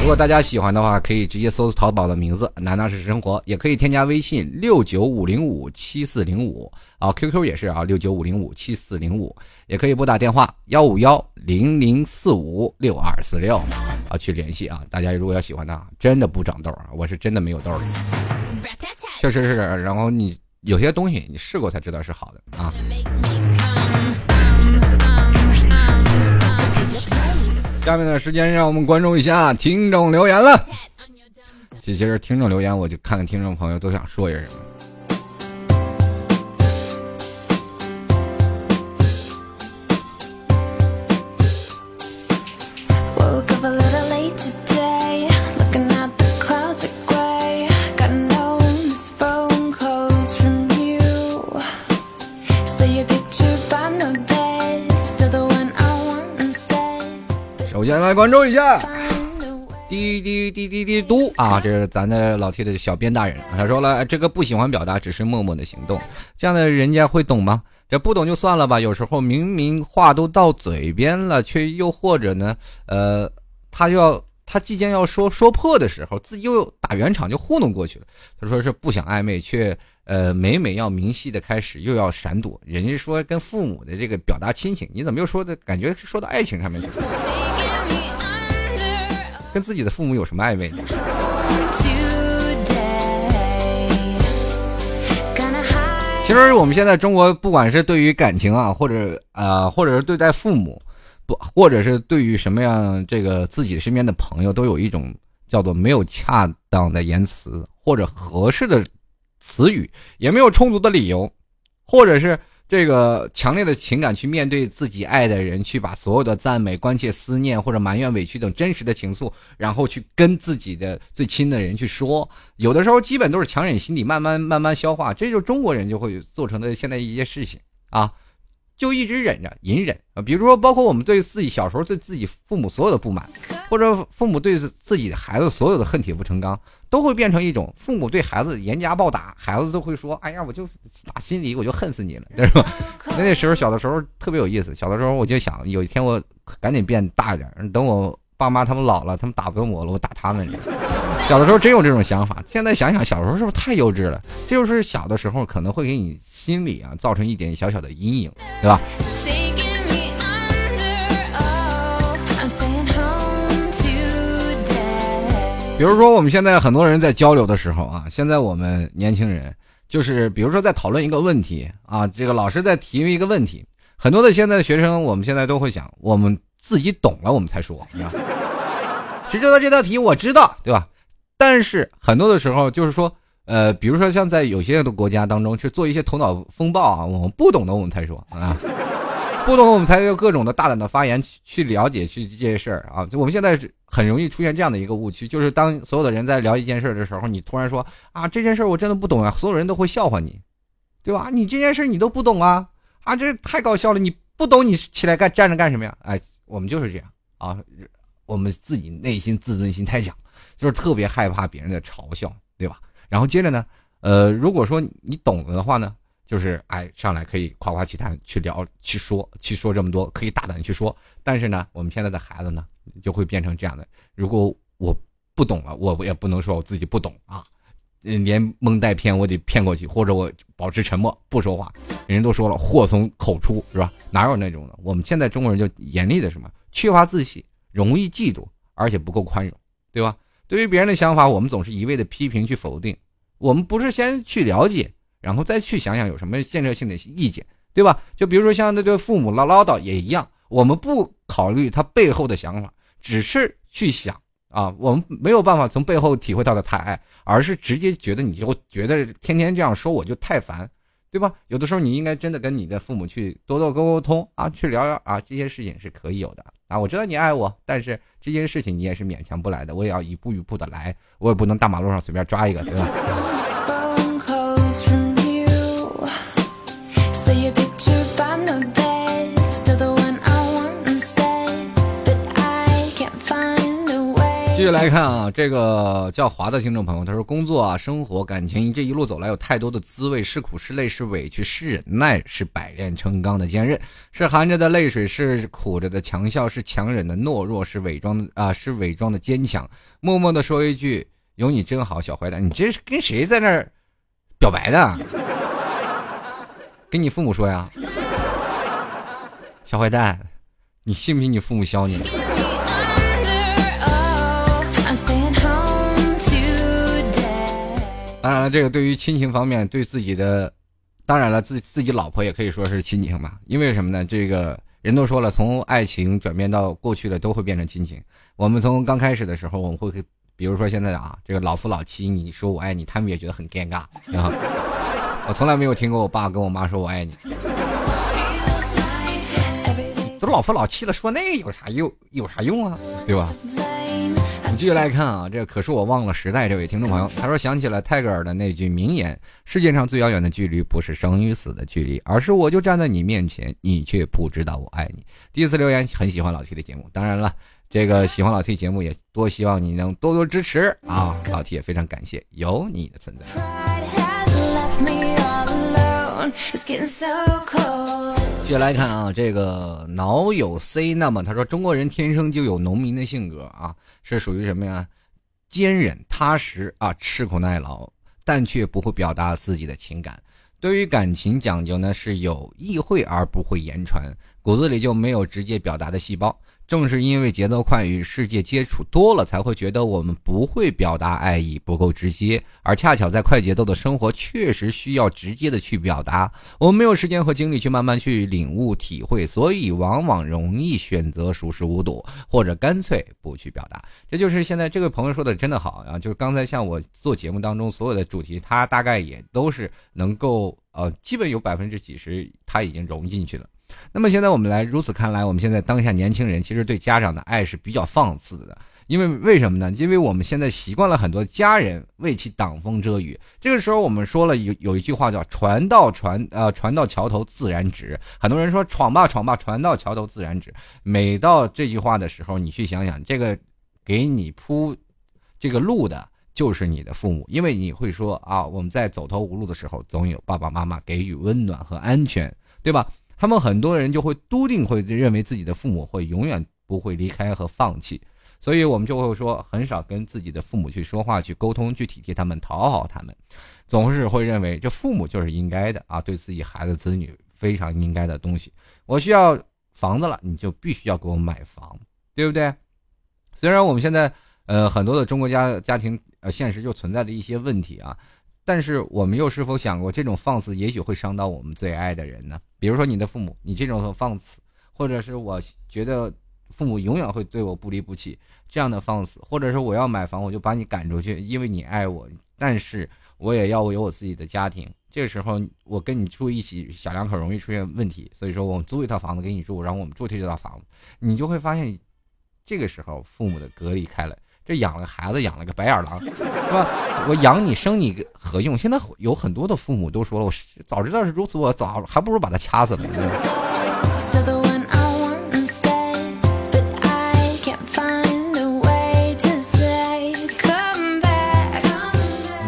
如果大家喜欢的话，可以直接搜淘宝的名字“南大是生活”，也可以添加微信六九五零五七四零五啊，QQ 也是啊，六九五零五七四零五，也可以拨打电话幺五幺零零四五六二四六啊去联系啊。大家如果要喜欢的，真的不长痘啊，我是真的没有痘的，确实是。然后你有些东西你试过才知道是好的啊。下面的时间，让我们关注一下听众留言了。这其实听众留言，我就看看听众朋友都想说些什么。先来关注一下，滴滴滴滴滴嘟啊！这是咱的老 T 的小编大人，他说了，这个不喜欢表达，只是默默的行动，这样的人家会懂吗？这不懂就算了吧。有时候明明话都到嘴边了，却又或者呢，呃，他就要他即将要说说破的时候，自己又打圆场就糊弄过去了。他说是不想暧昧，却呃每每要明细的开始又要闪躲。人家说跟父母的这个表达亲情，你怎么又说的感觉是说到爱情上面去了？跟自己的父母有什么暧昧呢？其实我们现在中国，不管是对于感情啊，或者啊，或者是对待父母，不，或者是对于什么样这个自己身边的朋友，都有一种叫做没有恰当的言辞，或者合适的词语，也没有充足的理由，或者是。这个强烈的情感去面对自己爱的人，去把所有的赞美、关切、思念或者埋怨、委屈等真实的情愫，然后去跟自己的最亲的人去说。有的时候基本都是强忍心底，慢慢慢慢消化。这就是中国人就会做成的现在一些事情啊。就一直忍着、隐忍啊，比如说，包括我们对自己小时候对自己父母所有的不满，*laughs* 或者父母对自己的孩子所有的恨铁不成钢，都会变成一种父母对孩子严加暴打，孩子都会说：“哎呀，我就打心里我就恨死你了，*laughs* 是吧？”那时候小的时候特别有意思，小的时候我就想，有一天我赶紧变大一点，等我爸妈他们老了，他们打不动我了，我打他们。小的时候真有这种想法，现在想想小时候是不是太幼稚了？这就是小的时候可能会给你心里啊造成一点小小的阴影，对吧？比如说我们现在很多人在交流的时候啊，现在我们年轻人就是比如说在讨论一个问题啊，这个老师在提一个问题，很多的现在的学生，我们现在都会想，我们自己懂了我们才说，谁知道这道题我知道，对吧？但是很多的时候就是说，呃，比如说像在有些的国家当中去做一些头脑风暴啊，我们不懂的我们才说啊。*laughs* 不懂，我们才有各种的大胆的发言去去了解去这些事儿啊。就我们现在很容易出现这样的一个误区，就是当所有的人在聊一件事儿的时候，你突然说啊这件事儿我真的不懂啊，所有人都会笑话你，对吧？你这件事儿你都不懂啊啊，这太搞笑了！你不懂你起来干站着干什么呀？哎，我们就是这样啊，我们自己内心自尊心太强，就是特别害怕别人的嘲笑，对吧？然后接着呢，呃，如果说你懂了的话呢？就是哎，上来可以夸夸其谈，去聊，去说，去说这么多，可以大胆去说。但是呢，我们现在的孩子呢，就会变成这样的：如果我不懂了，我也不能说我自己不懂啊，连蒙带骗我得骗过去，或者我保持沉默不说话。人都说了，祸从口出，是吧？哪有那种的？我们现在中国人就严厉的什么，缺乏自信，容易嫉妒，而且不够宽容，对吧？对于别人的想法，我们总是一味的批评去否定，我们不是先去了解。然后再去想想有什么建设性的意见，对吧？就比如说像那个父母唠唠叨也一样，我们不考虑他背后的想法，只是去想啊，我们没有办法从背后体会到的太爱，而是直接觉得你就觉得天天这样说我就太烦，对吧？有的时候你应该真的跟你的父母去多多沟沟通啊，去聊聊啊，这些事情是可以有的啊。我知道你爱我，但是这件事情你也是勉强不来的，我也要一步一步的来，我也不能大马路上随便抓一个，对吧？继续来看啊，这个叫华的听众朋友，他说：工作啊、生活、感情这一路走来，有太多的滋味，是苦是累是委屈是忍耐，是百炼成钢的坚韧，是含着的泪水，是苦着的强笑，是强忍的懦弱，是伪装的啊，是伪装的坚强。默默的说一句：“有你真好，小坏蛋。”你这是跟谁在那儿表白的？跟你父母说呀，小坏蛋，你信不信你父母削你？当然了，这个对于亲情方面，对自己的，当然了，自自己老婆也可以说是亲情嘛。因为什么呢？这个人都说了，从爱情转变到过去的，都会变成亲情。我们从刚开始的时候，我们会，比如说现在啊，这个老夫老妻，你说我爱你，他们也觉得很尴尬啊。*laughs* 我从来没有听过我爸跟我妈说我爱你，都老夫老妻了，说那有啥用？有啥用啊？对吧？*laughs* 继续来看啊，这可是我忘了时代这位听众朋友，他说想起了泰戈尔的那句名言：世界上最遥远的距离不是生与死的距离，而是我就站在你面前，你却不知道我爱你。第一次留言很喜欢老 T 的节目，当然了，这个喜欢老 T 节目也多希望你能多多支持啊，老 T 也非常感谢有你的存在。接下来看啊，这个脑有 C，那么他说中国人天生就有农民的性格啊，是属于什么呀？坚忍踏实啊，吃苦耐劳，但却不会表达自己的情感。对于感情讲究呢，是有意会而不会言传，骨子里就没有直接表达的细胞。正是因为节奏快，与世界接触多了，才会觉得我们不会表达爱意，不够直接。而恰巧在快节奏的生活，确实需要直接的去表达。我们没有时间和精力去慢慢去领悟、体会，所以往往容易选择熟视无睹，或者干脆不去表达。这就是现在这位朋友说的真的好啊！就是刚才像我做节目当中所有的主题，他大概也都是能够呃，基本有百分之几十他已经融进去了。那么现在我们来如此看来，我们现在当下年轻人其实对家长的爱是比较放肆的，因为为什么呢？因为我们现在习惯了很多家人为其挡风遮雨。这个时候我们说了有有一句话叫“船到船呃船到桥头自然直”，很多人说闯吧闯吧，船到桥头自然直。每到这句话的时候，你去想想，这个给你铺这个路的。就是你的父母，因为你会说啊，我们在走投无路的时候，总有爸爸妈妈给予温暖和安全，对吧？他们很多人就会笃定会认为自己的父母会永远不会离开和放弃，所以我们就会说很少跟自己的父母去说话、去沟通、去体贴他们、讨好他们，总是会认为这父母就是应该的啊，对自己孩子子女非常应该的东西。我需要房子了，你就必须要给我买房，对不对？虽然我们现在呃很多的中国家家庭呃现实就存在着一些问题啊。但是我们又是否想过，这种放肆也许会伤到我们最爱的人呢？比如说你的父母，你这种放肆，或者是我觉得父母永远会对我不离不弃这样的放肆，或者是我要买房，我就把你赶出去，因为你爱我，但是我也要有我自己的家庭。这个时候我跟你住一起，小两口容易出现问题，所以说我们租一套房子给你住，然后我们住这套房子，你就会发现，这个时候父母的隔离开了。这养了个孩子，养了个白眼狼，是吧？我养你生你何用？现在有很多的父母都说了，我早知道是如此，我早还不如把他掐死了。你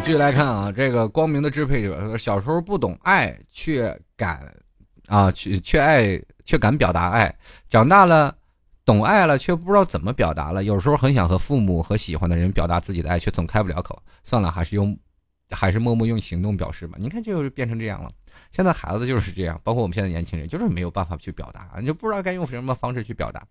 继续来看啊，这个光明的支配者，小时候不懂爱，却敢啊，却却爱，却敢表达爱，长大了。懂爱了，却不知道怎么表达了。有时候很想和父母和喜欢的人表达自己的爱，却总开不了口。算了，还是用，还是默默用行动表示吧。你看，就是变成这样了。现在孩子就是这样，包括我们现在年轻人，就是没有办法去表达，你就不知道该用什么方式去表达。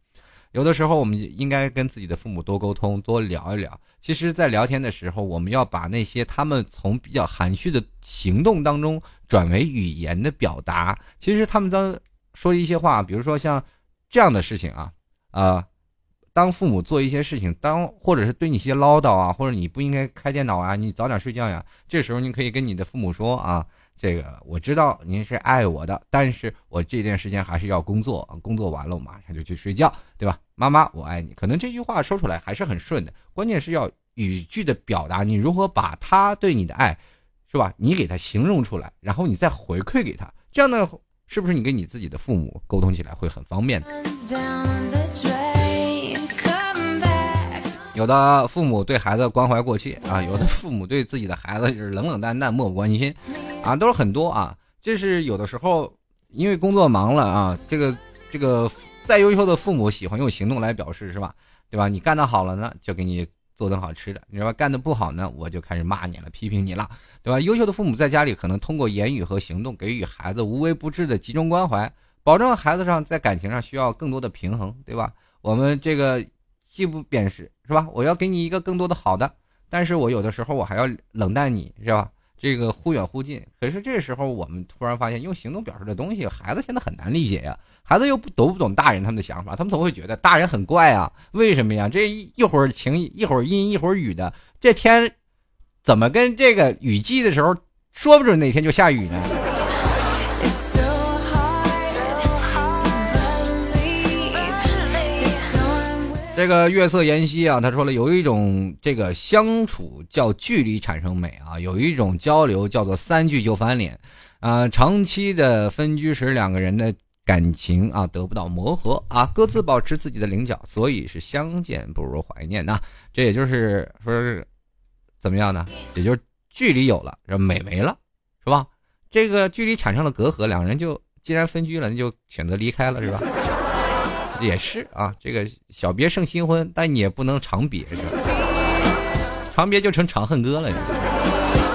有的时候，我们应该跟自己的父母多沟通，多聊一聊。其实，在聊天的时候，我们要把那些他们从比较含蓄的行动当中转为语言的表达。其实，他们在说一些话，比如说像这样的事情啊。啊，当父母做一些事情，当或者是对你一些唠叨啊，或者你不应该开电脑啊，你早点睡觉呀。这时候你可以跟你的父母说啊，这个我知道您是爱我的，但是我这段时间还是要工作，工作完了我马上就去睡觉，对吧？妈妈，我爱你。可能这句话说出来还是很顺的，关键是要语句的表达，你如何把他对你的爱，是吧？你给他形容出来，然后你再回馈给他，这样的是不是你跟你自己的父母沟通起来会很方便的？有的父母对孩子关怀过切啊，有的父母对自己的孩子就是冷冷淡淡、漠不关心，啊，都是很多啊。这是有的时候因为工作忙了啊，这个这个再优秀的父母喜欢用行动来表示，是吧？对吧？你干得好了呢，就给你做顿好吃的；你说干的不好呢，我就开始骂你了、批评你了，对吧？优秀的父母在家里可能通过言语和行动给予孩子无微不至的集中关怀，保证孩子上在感情上需要更多的平衡，对吧？我们这个。既不贬视是吧？我要给你一个更多的好的，但是我有的时候我还要冷淡你是吧？这个忽远忽近。可是这时候我们突然发现，用行动表示的东西，孩子现在很难理解呀。孩子又不懂不懂大人他们的想法，他们总会觉得大人很怪啊。为什么呀？这一会儿晴一会儿阴一会儿雨的，这天怎么跟这个雨季的时候，说不准哪天就下雨呢？这个月色妍希啊，他说了，有一种这个相处叫距离产生美啊，有一种交流叫做三句就翻脸，啊，长期的分居时，两个人的感情啊得不到磨合啊，各自保持自己的棱角，所以是相见不如怀念呐。这也就是说是怎么样呢？也就是距离有了，这美没了，是吧？这个距离产生了隔阂，两人就既然分居了，那就选择离开了，是吧？也是啊，这个小别胜新婚，但你也不能长别着，长别就成长恨歌了。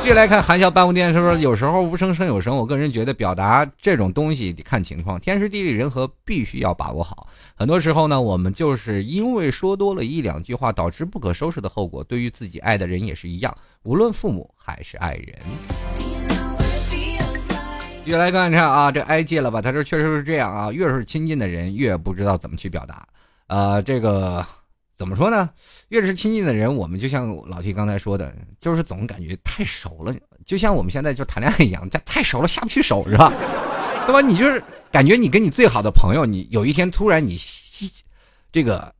继续来看含笑半步癫，是不是有时候无声胜有声？我个人觉得表达这种东西得看情况，天时地利人和必须要把握好。很多时候呢，我们就是因为说多了一两句话，导致不可收拾的后果。对于自己爱的人也是一样，无论父母还是爱人。越来看看啊，这挨戒了吧？他这确实是这样啊，越是亲近的人，越不知道怎么去表达。呃，这个怎么说呢？越是亲近的人，我们就像老 T 刚才说的，就是总感觉太熟了，就像我们现在就谈恋爱一样，这太熟了下不去手，是吧？对吧？你就是感觉你跟你最好的朋友，你有一天突然你心这个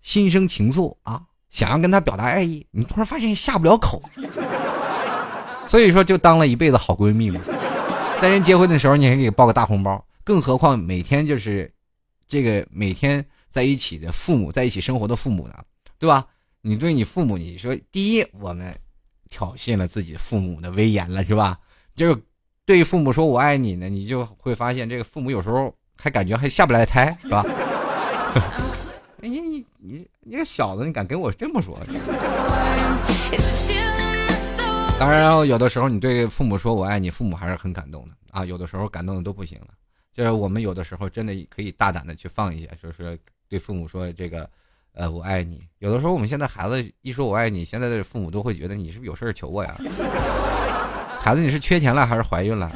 心生情愫啊，想要跟他表达爱意，你突然发现下不了口，*laughs* 所以说就当了一辈子好闺蜜嘛。在人结婚的时候，你还给包个大红包，更何况每天就是，这个每天在一起的父母，在一起生活的父母呢，对吧？你对你父母，你说第一，我们挑衅了自己父母的威严了，是吧？就是对父母说我爱你呢，你就会发现这个父母有时候还感觉还下不来台，是吧？*laughs* 你你你你这小子，你敢跟我这么说？*laughs* 当然，有的时候你对父母说“我爱你”，父母还是很感动的啊。有的时候感动的都不行了。就是我们有的时候真的可以大胆的去放一下，就是对父母说这个，呃，我爱你。有的时候我们现在孩子一说我爱你，现在的父母都会觉得你是不是有事儿求我呀？孩子，你是缺钱了还是怀孕了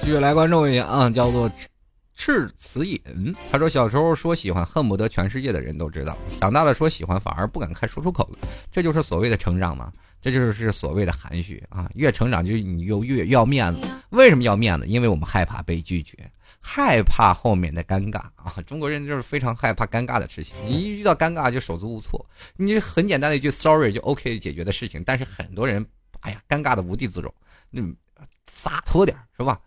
继续来关注一下啊，叫做赤此隐。他说小时候说喜欢，恨不得全世界的人都知道；长大了说喜欢，反而不敢开说出口了。这就是所谓的成长嘛，这就是所谓的含蓄啊。越成长就你又越要面子。为什么要面子？因为我们害怕被拒绝，害怕后面的尴尬啊。中国人就是非常害怕尴尬的事情，你一遇到尴尬就手足无措。你很简单的一句 sorry 就 OK 解决的事情，但是很多人哎呀尴尬的无地自容，嗯，洒脱点是吧？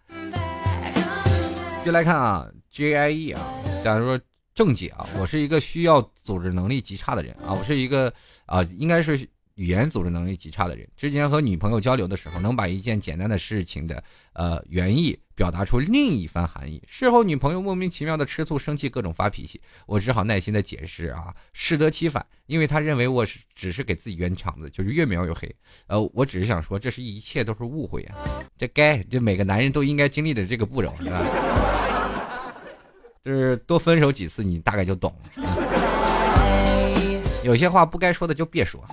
就来看啊，JIE 啊，假如说正解啊，我是一个需要组织能力极差的人啊，我是一个啊，应该是语言组织能力极差的人。之前和女朋友交流的时候，能把一件简单的事情的呃原意表达出另一番含义。事后女朋友莫名其妙的吃醋、生气、各种发脾气，我只好耐心的解释啊，适得其反，因为她认为我是只是给自己圆场子，就是越描越黑。呃，我只是想说，这是一切都是误会啊，这该这每个男人都应该经历的这个步骤，是吧？就是多分手几次，你大概就懂了。*laughs* 有些话不该说的就别说。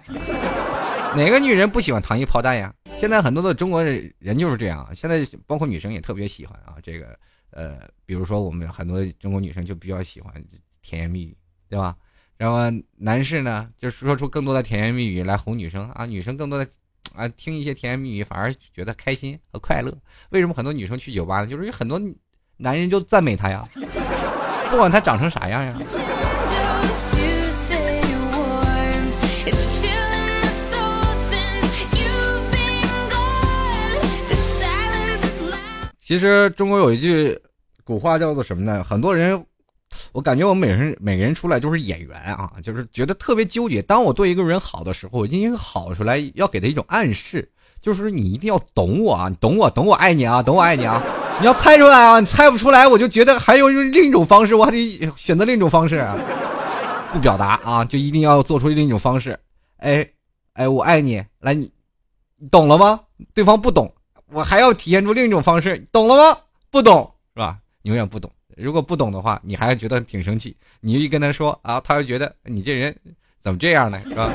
哪个女人不喜欢糖衣炮弹呀？现在很多的中国人人就是这样，现在包括女生也特别喜欢啊。这个呃，比如说我们很多中国女生就比较喜欢甜言蜜语，对吧？然后男士呢，就说出更多的甜言蜜语来哄女生啊，女生更多的啊听一些甜言蜜语，反而觉得开心和快乐。为什么很多女生去酒吧呢？就是有很多男人就赞美她呀，不管他长成啥样呀。其实中国有一句古话叫做什么呢？很多人，我感觉我们每人每个人出来都是演员啊，就是觉得特别纠结。当我对一个人好的时候，我进行好出来，要给他一种暗示，就是你一定要懂我啊，你懂我，懂我爱你啊，懂我爱你啊。你要猜出来啊，你猜不出来，我就觉得还有另一种方式，我还得选择另一种方式。不表达啊，就一定要做出另一种方式。哎，哎，我爱你，来你，你懂了吗？对方不懂，我还要体现出另一种方式，懂了吗？不懂是吧？永远不懂。如果不懂的话，你还觉得挺生气。你一跟他说啊，他就觉得你这人怎么这样呢？是吧？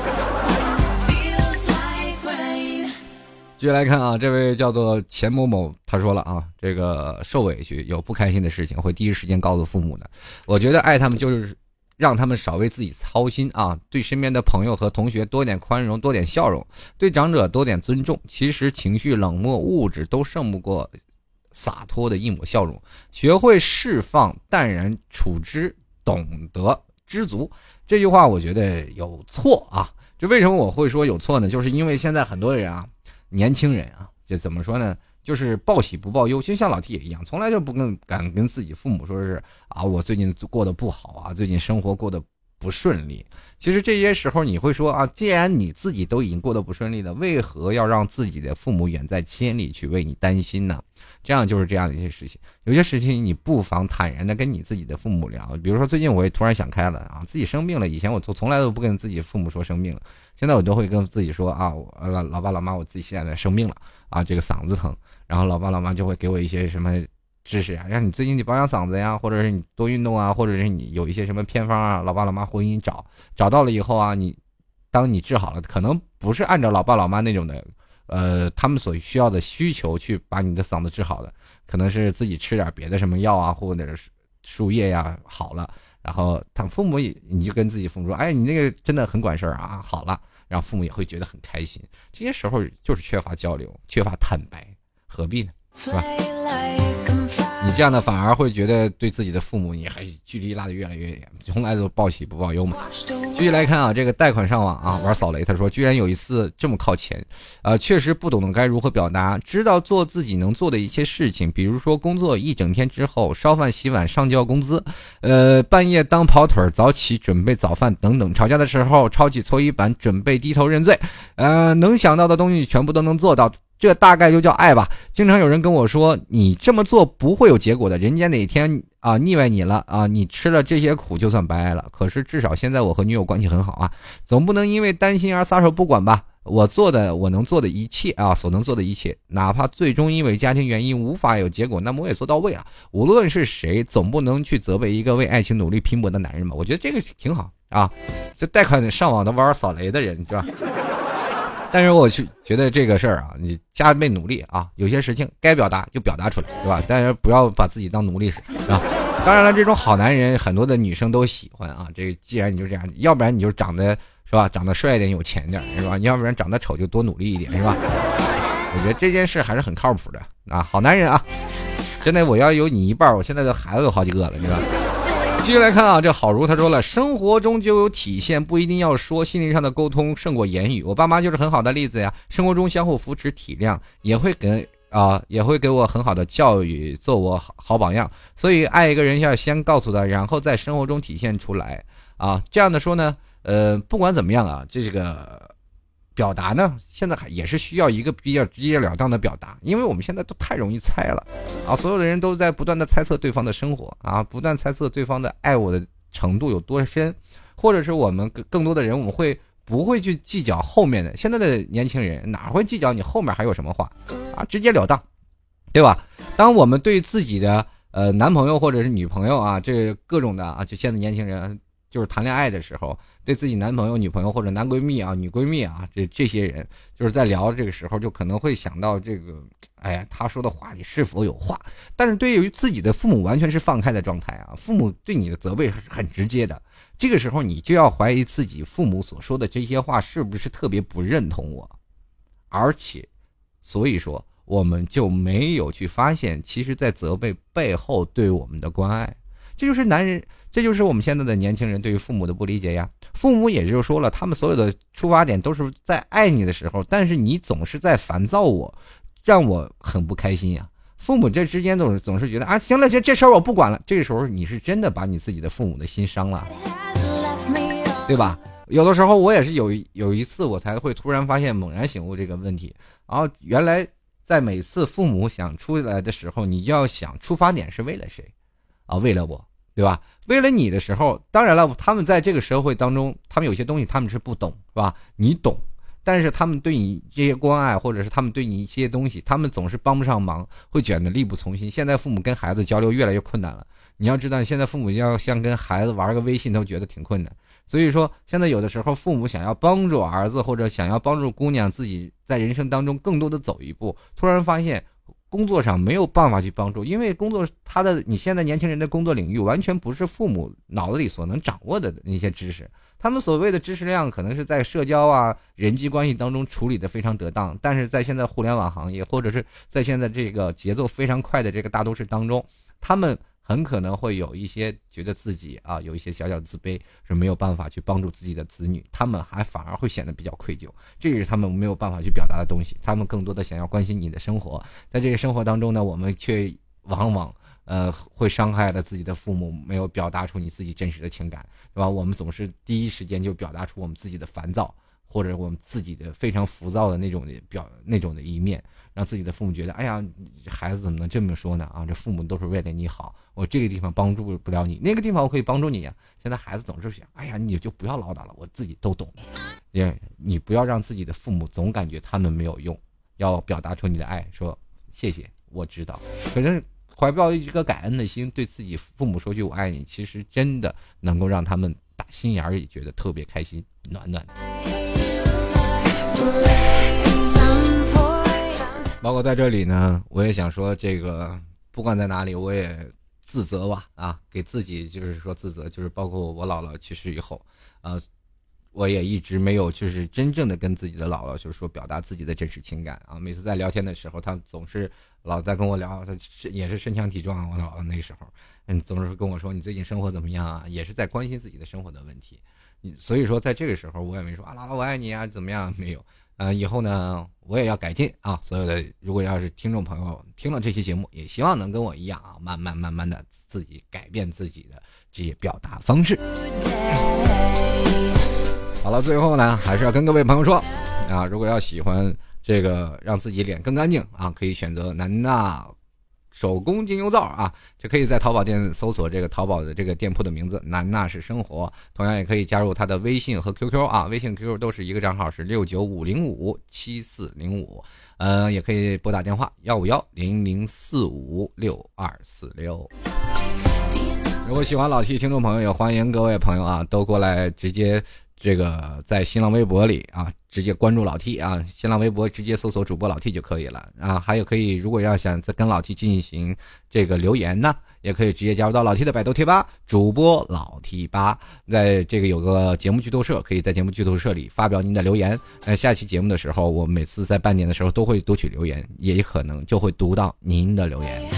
继续来看啊，这位叫做钱某某，他说了啊，这个受委屈有不开心的事情，会第一时间告诉父母的。我觉得爱他们就是让他们少为自己操心啊，对身边的朋友和同学多点宽容，多点笑容，对长者多点尊重。其实情绪冷漠、物质都胜不过洒脱的一抹笑容。学会释放，淡然处之，懂得知足。这句话我觉得有错啊。就为什么我会说有错呢？就是因为现在很多人啊，年轻人啊，这怎么说呢？就是报喜不报忧，就像老 T 也一样，从来就不跟敢跟自己父母说是啊，我最近过得不好啊，最近生活过得不顺利。其实这些时候你会说啊，既然你自己都已经过得不顺利了，为何要让自己的父母远在千里去为你担心呢？这样就是这样的一些事情，有些事情你不妨坦然的跟你自己的父母聊。比如说最近我也突然想开了啊，自己生病了，以前我从从来都不跟自己父母说生病了，现在我都会跟自己说啊，老老爸老妈，我自己现在在生病了啊，这个嗓子疼，然后老爸老妈就会给我一些什么知识啊，让你最近得保养嗓子呀，或者是你多运动啊，或者是你有一些什么偏方啊，老爸老妈会给你找，找到了以后啊，你当你治好了，可能不是按照老爸老妈那种的。呃，他们所需要的需求去把你的嗓子治好的，可能是自己吃点别的什么药啊，或者是树叶呀好了，然后他父母也你就跟自己父母说，哎，你那个真的很管事儿啊，好了，然后父母也会觉得很开心。这些时候就是缺乏交流，缺乏坦白，何必呢？是吧你这样的反而会觉得对自己的父母你还距离拉得越来越远，从来都报喜不报忧嘛。继续来看啊，这个贷款上网啊，玩扫雷。他说，居然有一次这么靠前，呃，确实不懂得该如何表达，知道做自己能做的一些事情，比如说工作一整天之后烧饭洗碗上交工资，呃，半夜当跑腿早起准备早饭等等，吵架的时候抄起搓衣板准备低头认罪，呃，能想到的东西全部都能做到。这大概就叫爱吧。经常有人跟我说，你这么做不会有结果的，人家哪天啊腻歪你了啊，你吃了这些苦就算白挨了。可是至少现在我和女友关系很好啊，总不能因为担心而撒手不管吧？我做的我能做的一切啊，所能做的一切，哪怕最终因为家庭原因无法有结果，那么我也做到位了。无论是谁，总不能去责备一个为爱情努力拼搏的男人吧？我觉得这个挺好啊。这贷款上网的玩扫雷的人，是吧？但是我是觉得这个事儿啊，你加倍努力啊，有些事情该表达就表达出来，对吧？但是不要把自己当奴隶使啊。当然了，这种好男人很多的女生都喜欢啊。这既然你就这样，要不然你就长得是吧，长得帅一点，有钱点，是吧？要不然长得丑就多努力一点，是吧？我觉得这件事还是很靠谱的啊，好男人啊，真的，我要有你一半，我现在的孩子有好几个了，你知道。继续来看啊，这好如他说了，生活中就有体现，不一定要说，心灵上的沟通胜过言语。我爸妈就是很好的例子呀，生活中相互扶持体谅，也会给啊，也会给我很好的教育，做我好好榜样。所以爱一个人要先告诉他，然后在生活中体现出来啊。这样的说呢，呃，不管怎么样啊，这个。表达呢，现在还也是需要一个比较直截了当的表达，因为我们现在都太容易猜了啊！所有的人都在不断的猜测对方的生活啊，不断猜测对方的爱我的程度有多深，或者是我们更更多的人，我们会不会去计较后面的？现在的年轻人哪会计较你后面还有什么话啊？直截了当，对吧？当我们对自己的呃男朋友或者是女朋友啊，这各种的啊，就现在年轻人。就是谈恋爱的时候，对自己男朋友、女朋友或者男闺蜜啊、女闺蜜啊，这这些人，就是在聊这个时候，就可能会想到这个，哎呀，他说的话里是否有话？但是对于自己的父母，完全是放开的状态啊。父母对你的责备是很直接的，这个时候你就要怀疑自己父母所说的这些话是不是特别不认同我，而且，所以说我们就没有去发现，其实在责备背后对我们的关爱。这就是男人，这就是我们现在的年轻人对于父母的不理解呀。父母也就说了，他们所有的出发点都是在爱你的时候，但是你总是在烦躁我，让我很不开心呀。父母这之间总是总是觉得啊，行了，这这事儿我不管了。这个时候你是真的把你自己的父母的心伤了，对吧？有的时候我也是有有一次我才会突然发现，猛然醒悟这个问题。然后原来在每次父母想出来的时候，你就要想出发点是为了谁啊？为了我。对吧？为了你的时候，当然了，他们在这个社会当中，他们有些东西他们是不懂，是吧？你懂，但是他们对你这些关爱，或者是他们对你一些东西，他们总是帮不上忙，会觉得力不从心。现在父母跟孩子交流越来越困难了。你要知道，现在父母要像跟孩子玩个微信都觉得挺困难。所以说，现在有的时候父母想要帮助儿子，或者想要帮助姑娘自己在人生当中更多的走一步，突然发现。工作上没有办法去帮助，因为工作他的你现在年轻人的工作领域完全不是父母脑子里所能掌握的那些知识，他们所谓的知识量可能是在社交啊人际关系当中处理的非常得当，但是在现在互联网行业或者是在现在这个节奏非常快的这个大都市当中，他们。很可能会有一些觉得自己啊有一些小小自卑，是没有办法去帮助自己的子女，他们还反而会显得比较愧疚，这也是他们没有办法去表达的东西。他们更多的想要关心你的生活，在这个生活当中呢，我们却往往呃会伤害了自己的父母，没有表达出你自己真实的情感，对吧？我们总是第一时间就表达出我们自己的烦躁，或者我们自己的非常浮躁的那种的表那种的一面。让自己的父母觉得，哎呀，孩子怎么能这么说呢？啊，这父母都是为了你好，我这个地方帮助不了你，那个地方我可以帮助你呀。现在孩子总是想，哎呀，你就不要唠叨了，我自己都懂。也，你不要让自己的父母总感觉他们没有用，要表达出你的爱，说谢谢，我知道。可是怀抱一个感恩的心，对自己父母说句我爱你，其实真的能够让他们打心眼儿里觉得特别开心，暖暖的。包括在这里呢，我也想说，这个不管在哪里，我也自责吧，啊，给自己就是说自责，就是包括我姥姥去世以后，啊，我也一直没有就是真正的跟自己的姥姥就是说表达自己的真实情感啊。每次在聊天的时候，他总是老在跟我聊，他也是身强体壮，我姥姥那时候，嗯，总是跟我说你最近生活怎么样啊？也是在关心自己的生活的问题。所以说，在这个时候，我也没说啊，姥姥我爱你啊，怎么样？没有。呃，以后呢，我也要改进啊。所有的，如果要是听众朋友听了这期节目，也希望能跟我一样啊，慢慢慢慢的自己改变自己的这些表达方式。好了，最后呢，还是要跟各位朋友说啊，如果要喜欢这个让自己脸更干净啊，可以选择南娜。手工精油皂啊，就可以在淘宝店搜索这个淘宝的这个店铺的名字“南娜是生活”，同样也可以加入他的微信和 QQ 啊，微信 QQ 都是一个账号，是六九五零五七四零五，嗯，也可以拨打电话幺五幺零零四五六二四六。如果喜欢老 T 听众朋友，也欢迎各位朋友啊，都过来直接。这个在新浪微博里啊，直接关注老 T 啊，新浪微博直接搜索主播老 T 就可以了啊。还有可以，如果要想再跟老 T 进行这个留言呢，也可以直接加入到老 T 的百度贴吧，主播老 T 八，在这个有个节目剧透社，可以在节目剧透社里发表您的留言。呃，下期节目的时候，我每次在半点的时候都会读取留言，也可能就会读到您的留言。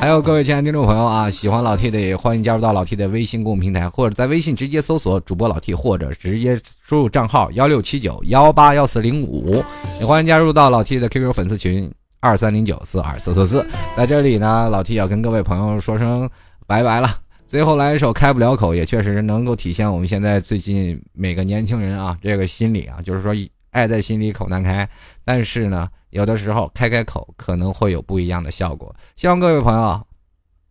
还有各位亲爱的听众朋友啊，喜欢老 T 的也欢迎加入到老 T 的微信公众平台，或者在微信直接搜索主播老 T，或者直接输入账号幺六七九幺八幺四零五，也欢迎加入到老 T 的 QQ 粉丝群二三零九四二四四四。在这里呢，老 T 要跟各位朋友说声拜拜了。最后来一首开不了口，也确实能够体现我们现在最近每个年轻人啊这个心理啊，就是说爱在心里口难开，但是呢。有的时候开开口可能会有不一样的效果，希望各位朋友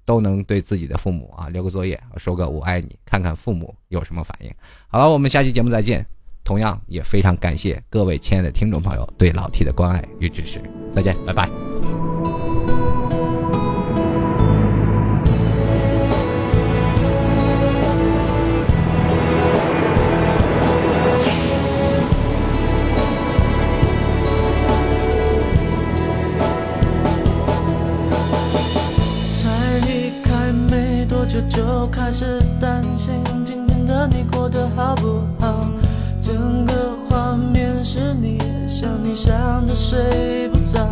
都能对自己的父母啊留个作业，说个我爱你，看看父母有什么反应。好了，我们下期节目再见。同样也非常感谢各位亲爱的听众朋友对老 T 的关爱与支持。再见，拜拜。睡不着。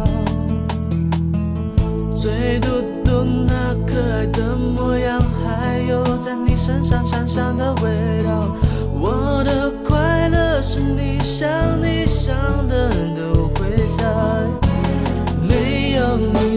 最多多那可爱的模样，还有在你身上香香的味道。我的快乐是你想你想的都会在，没有你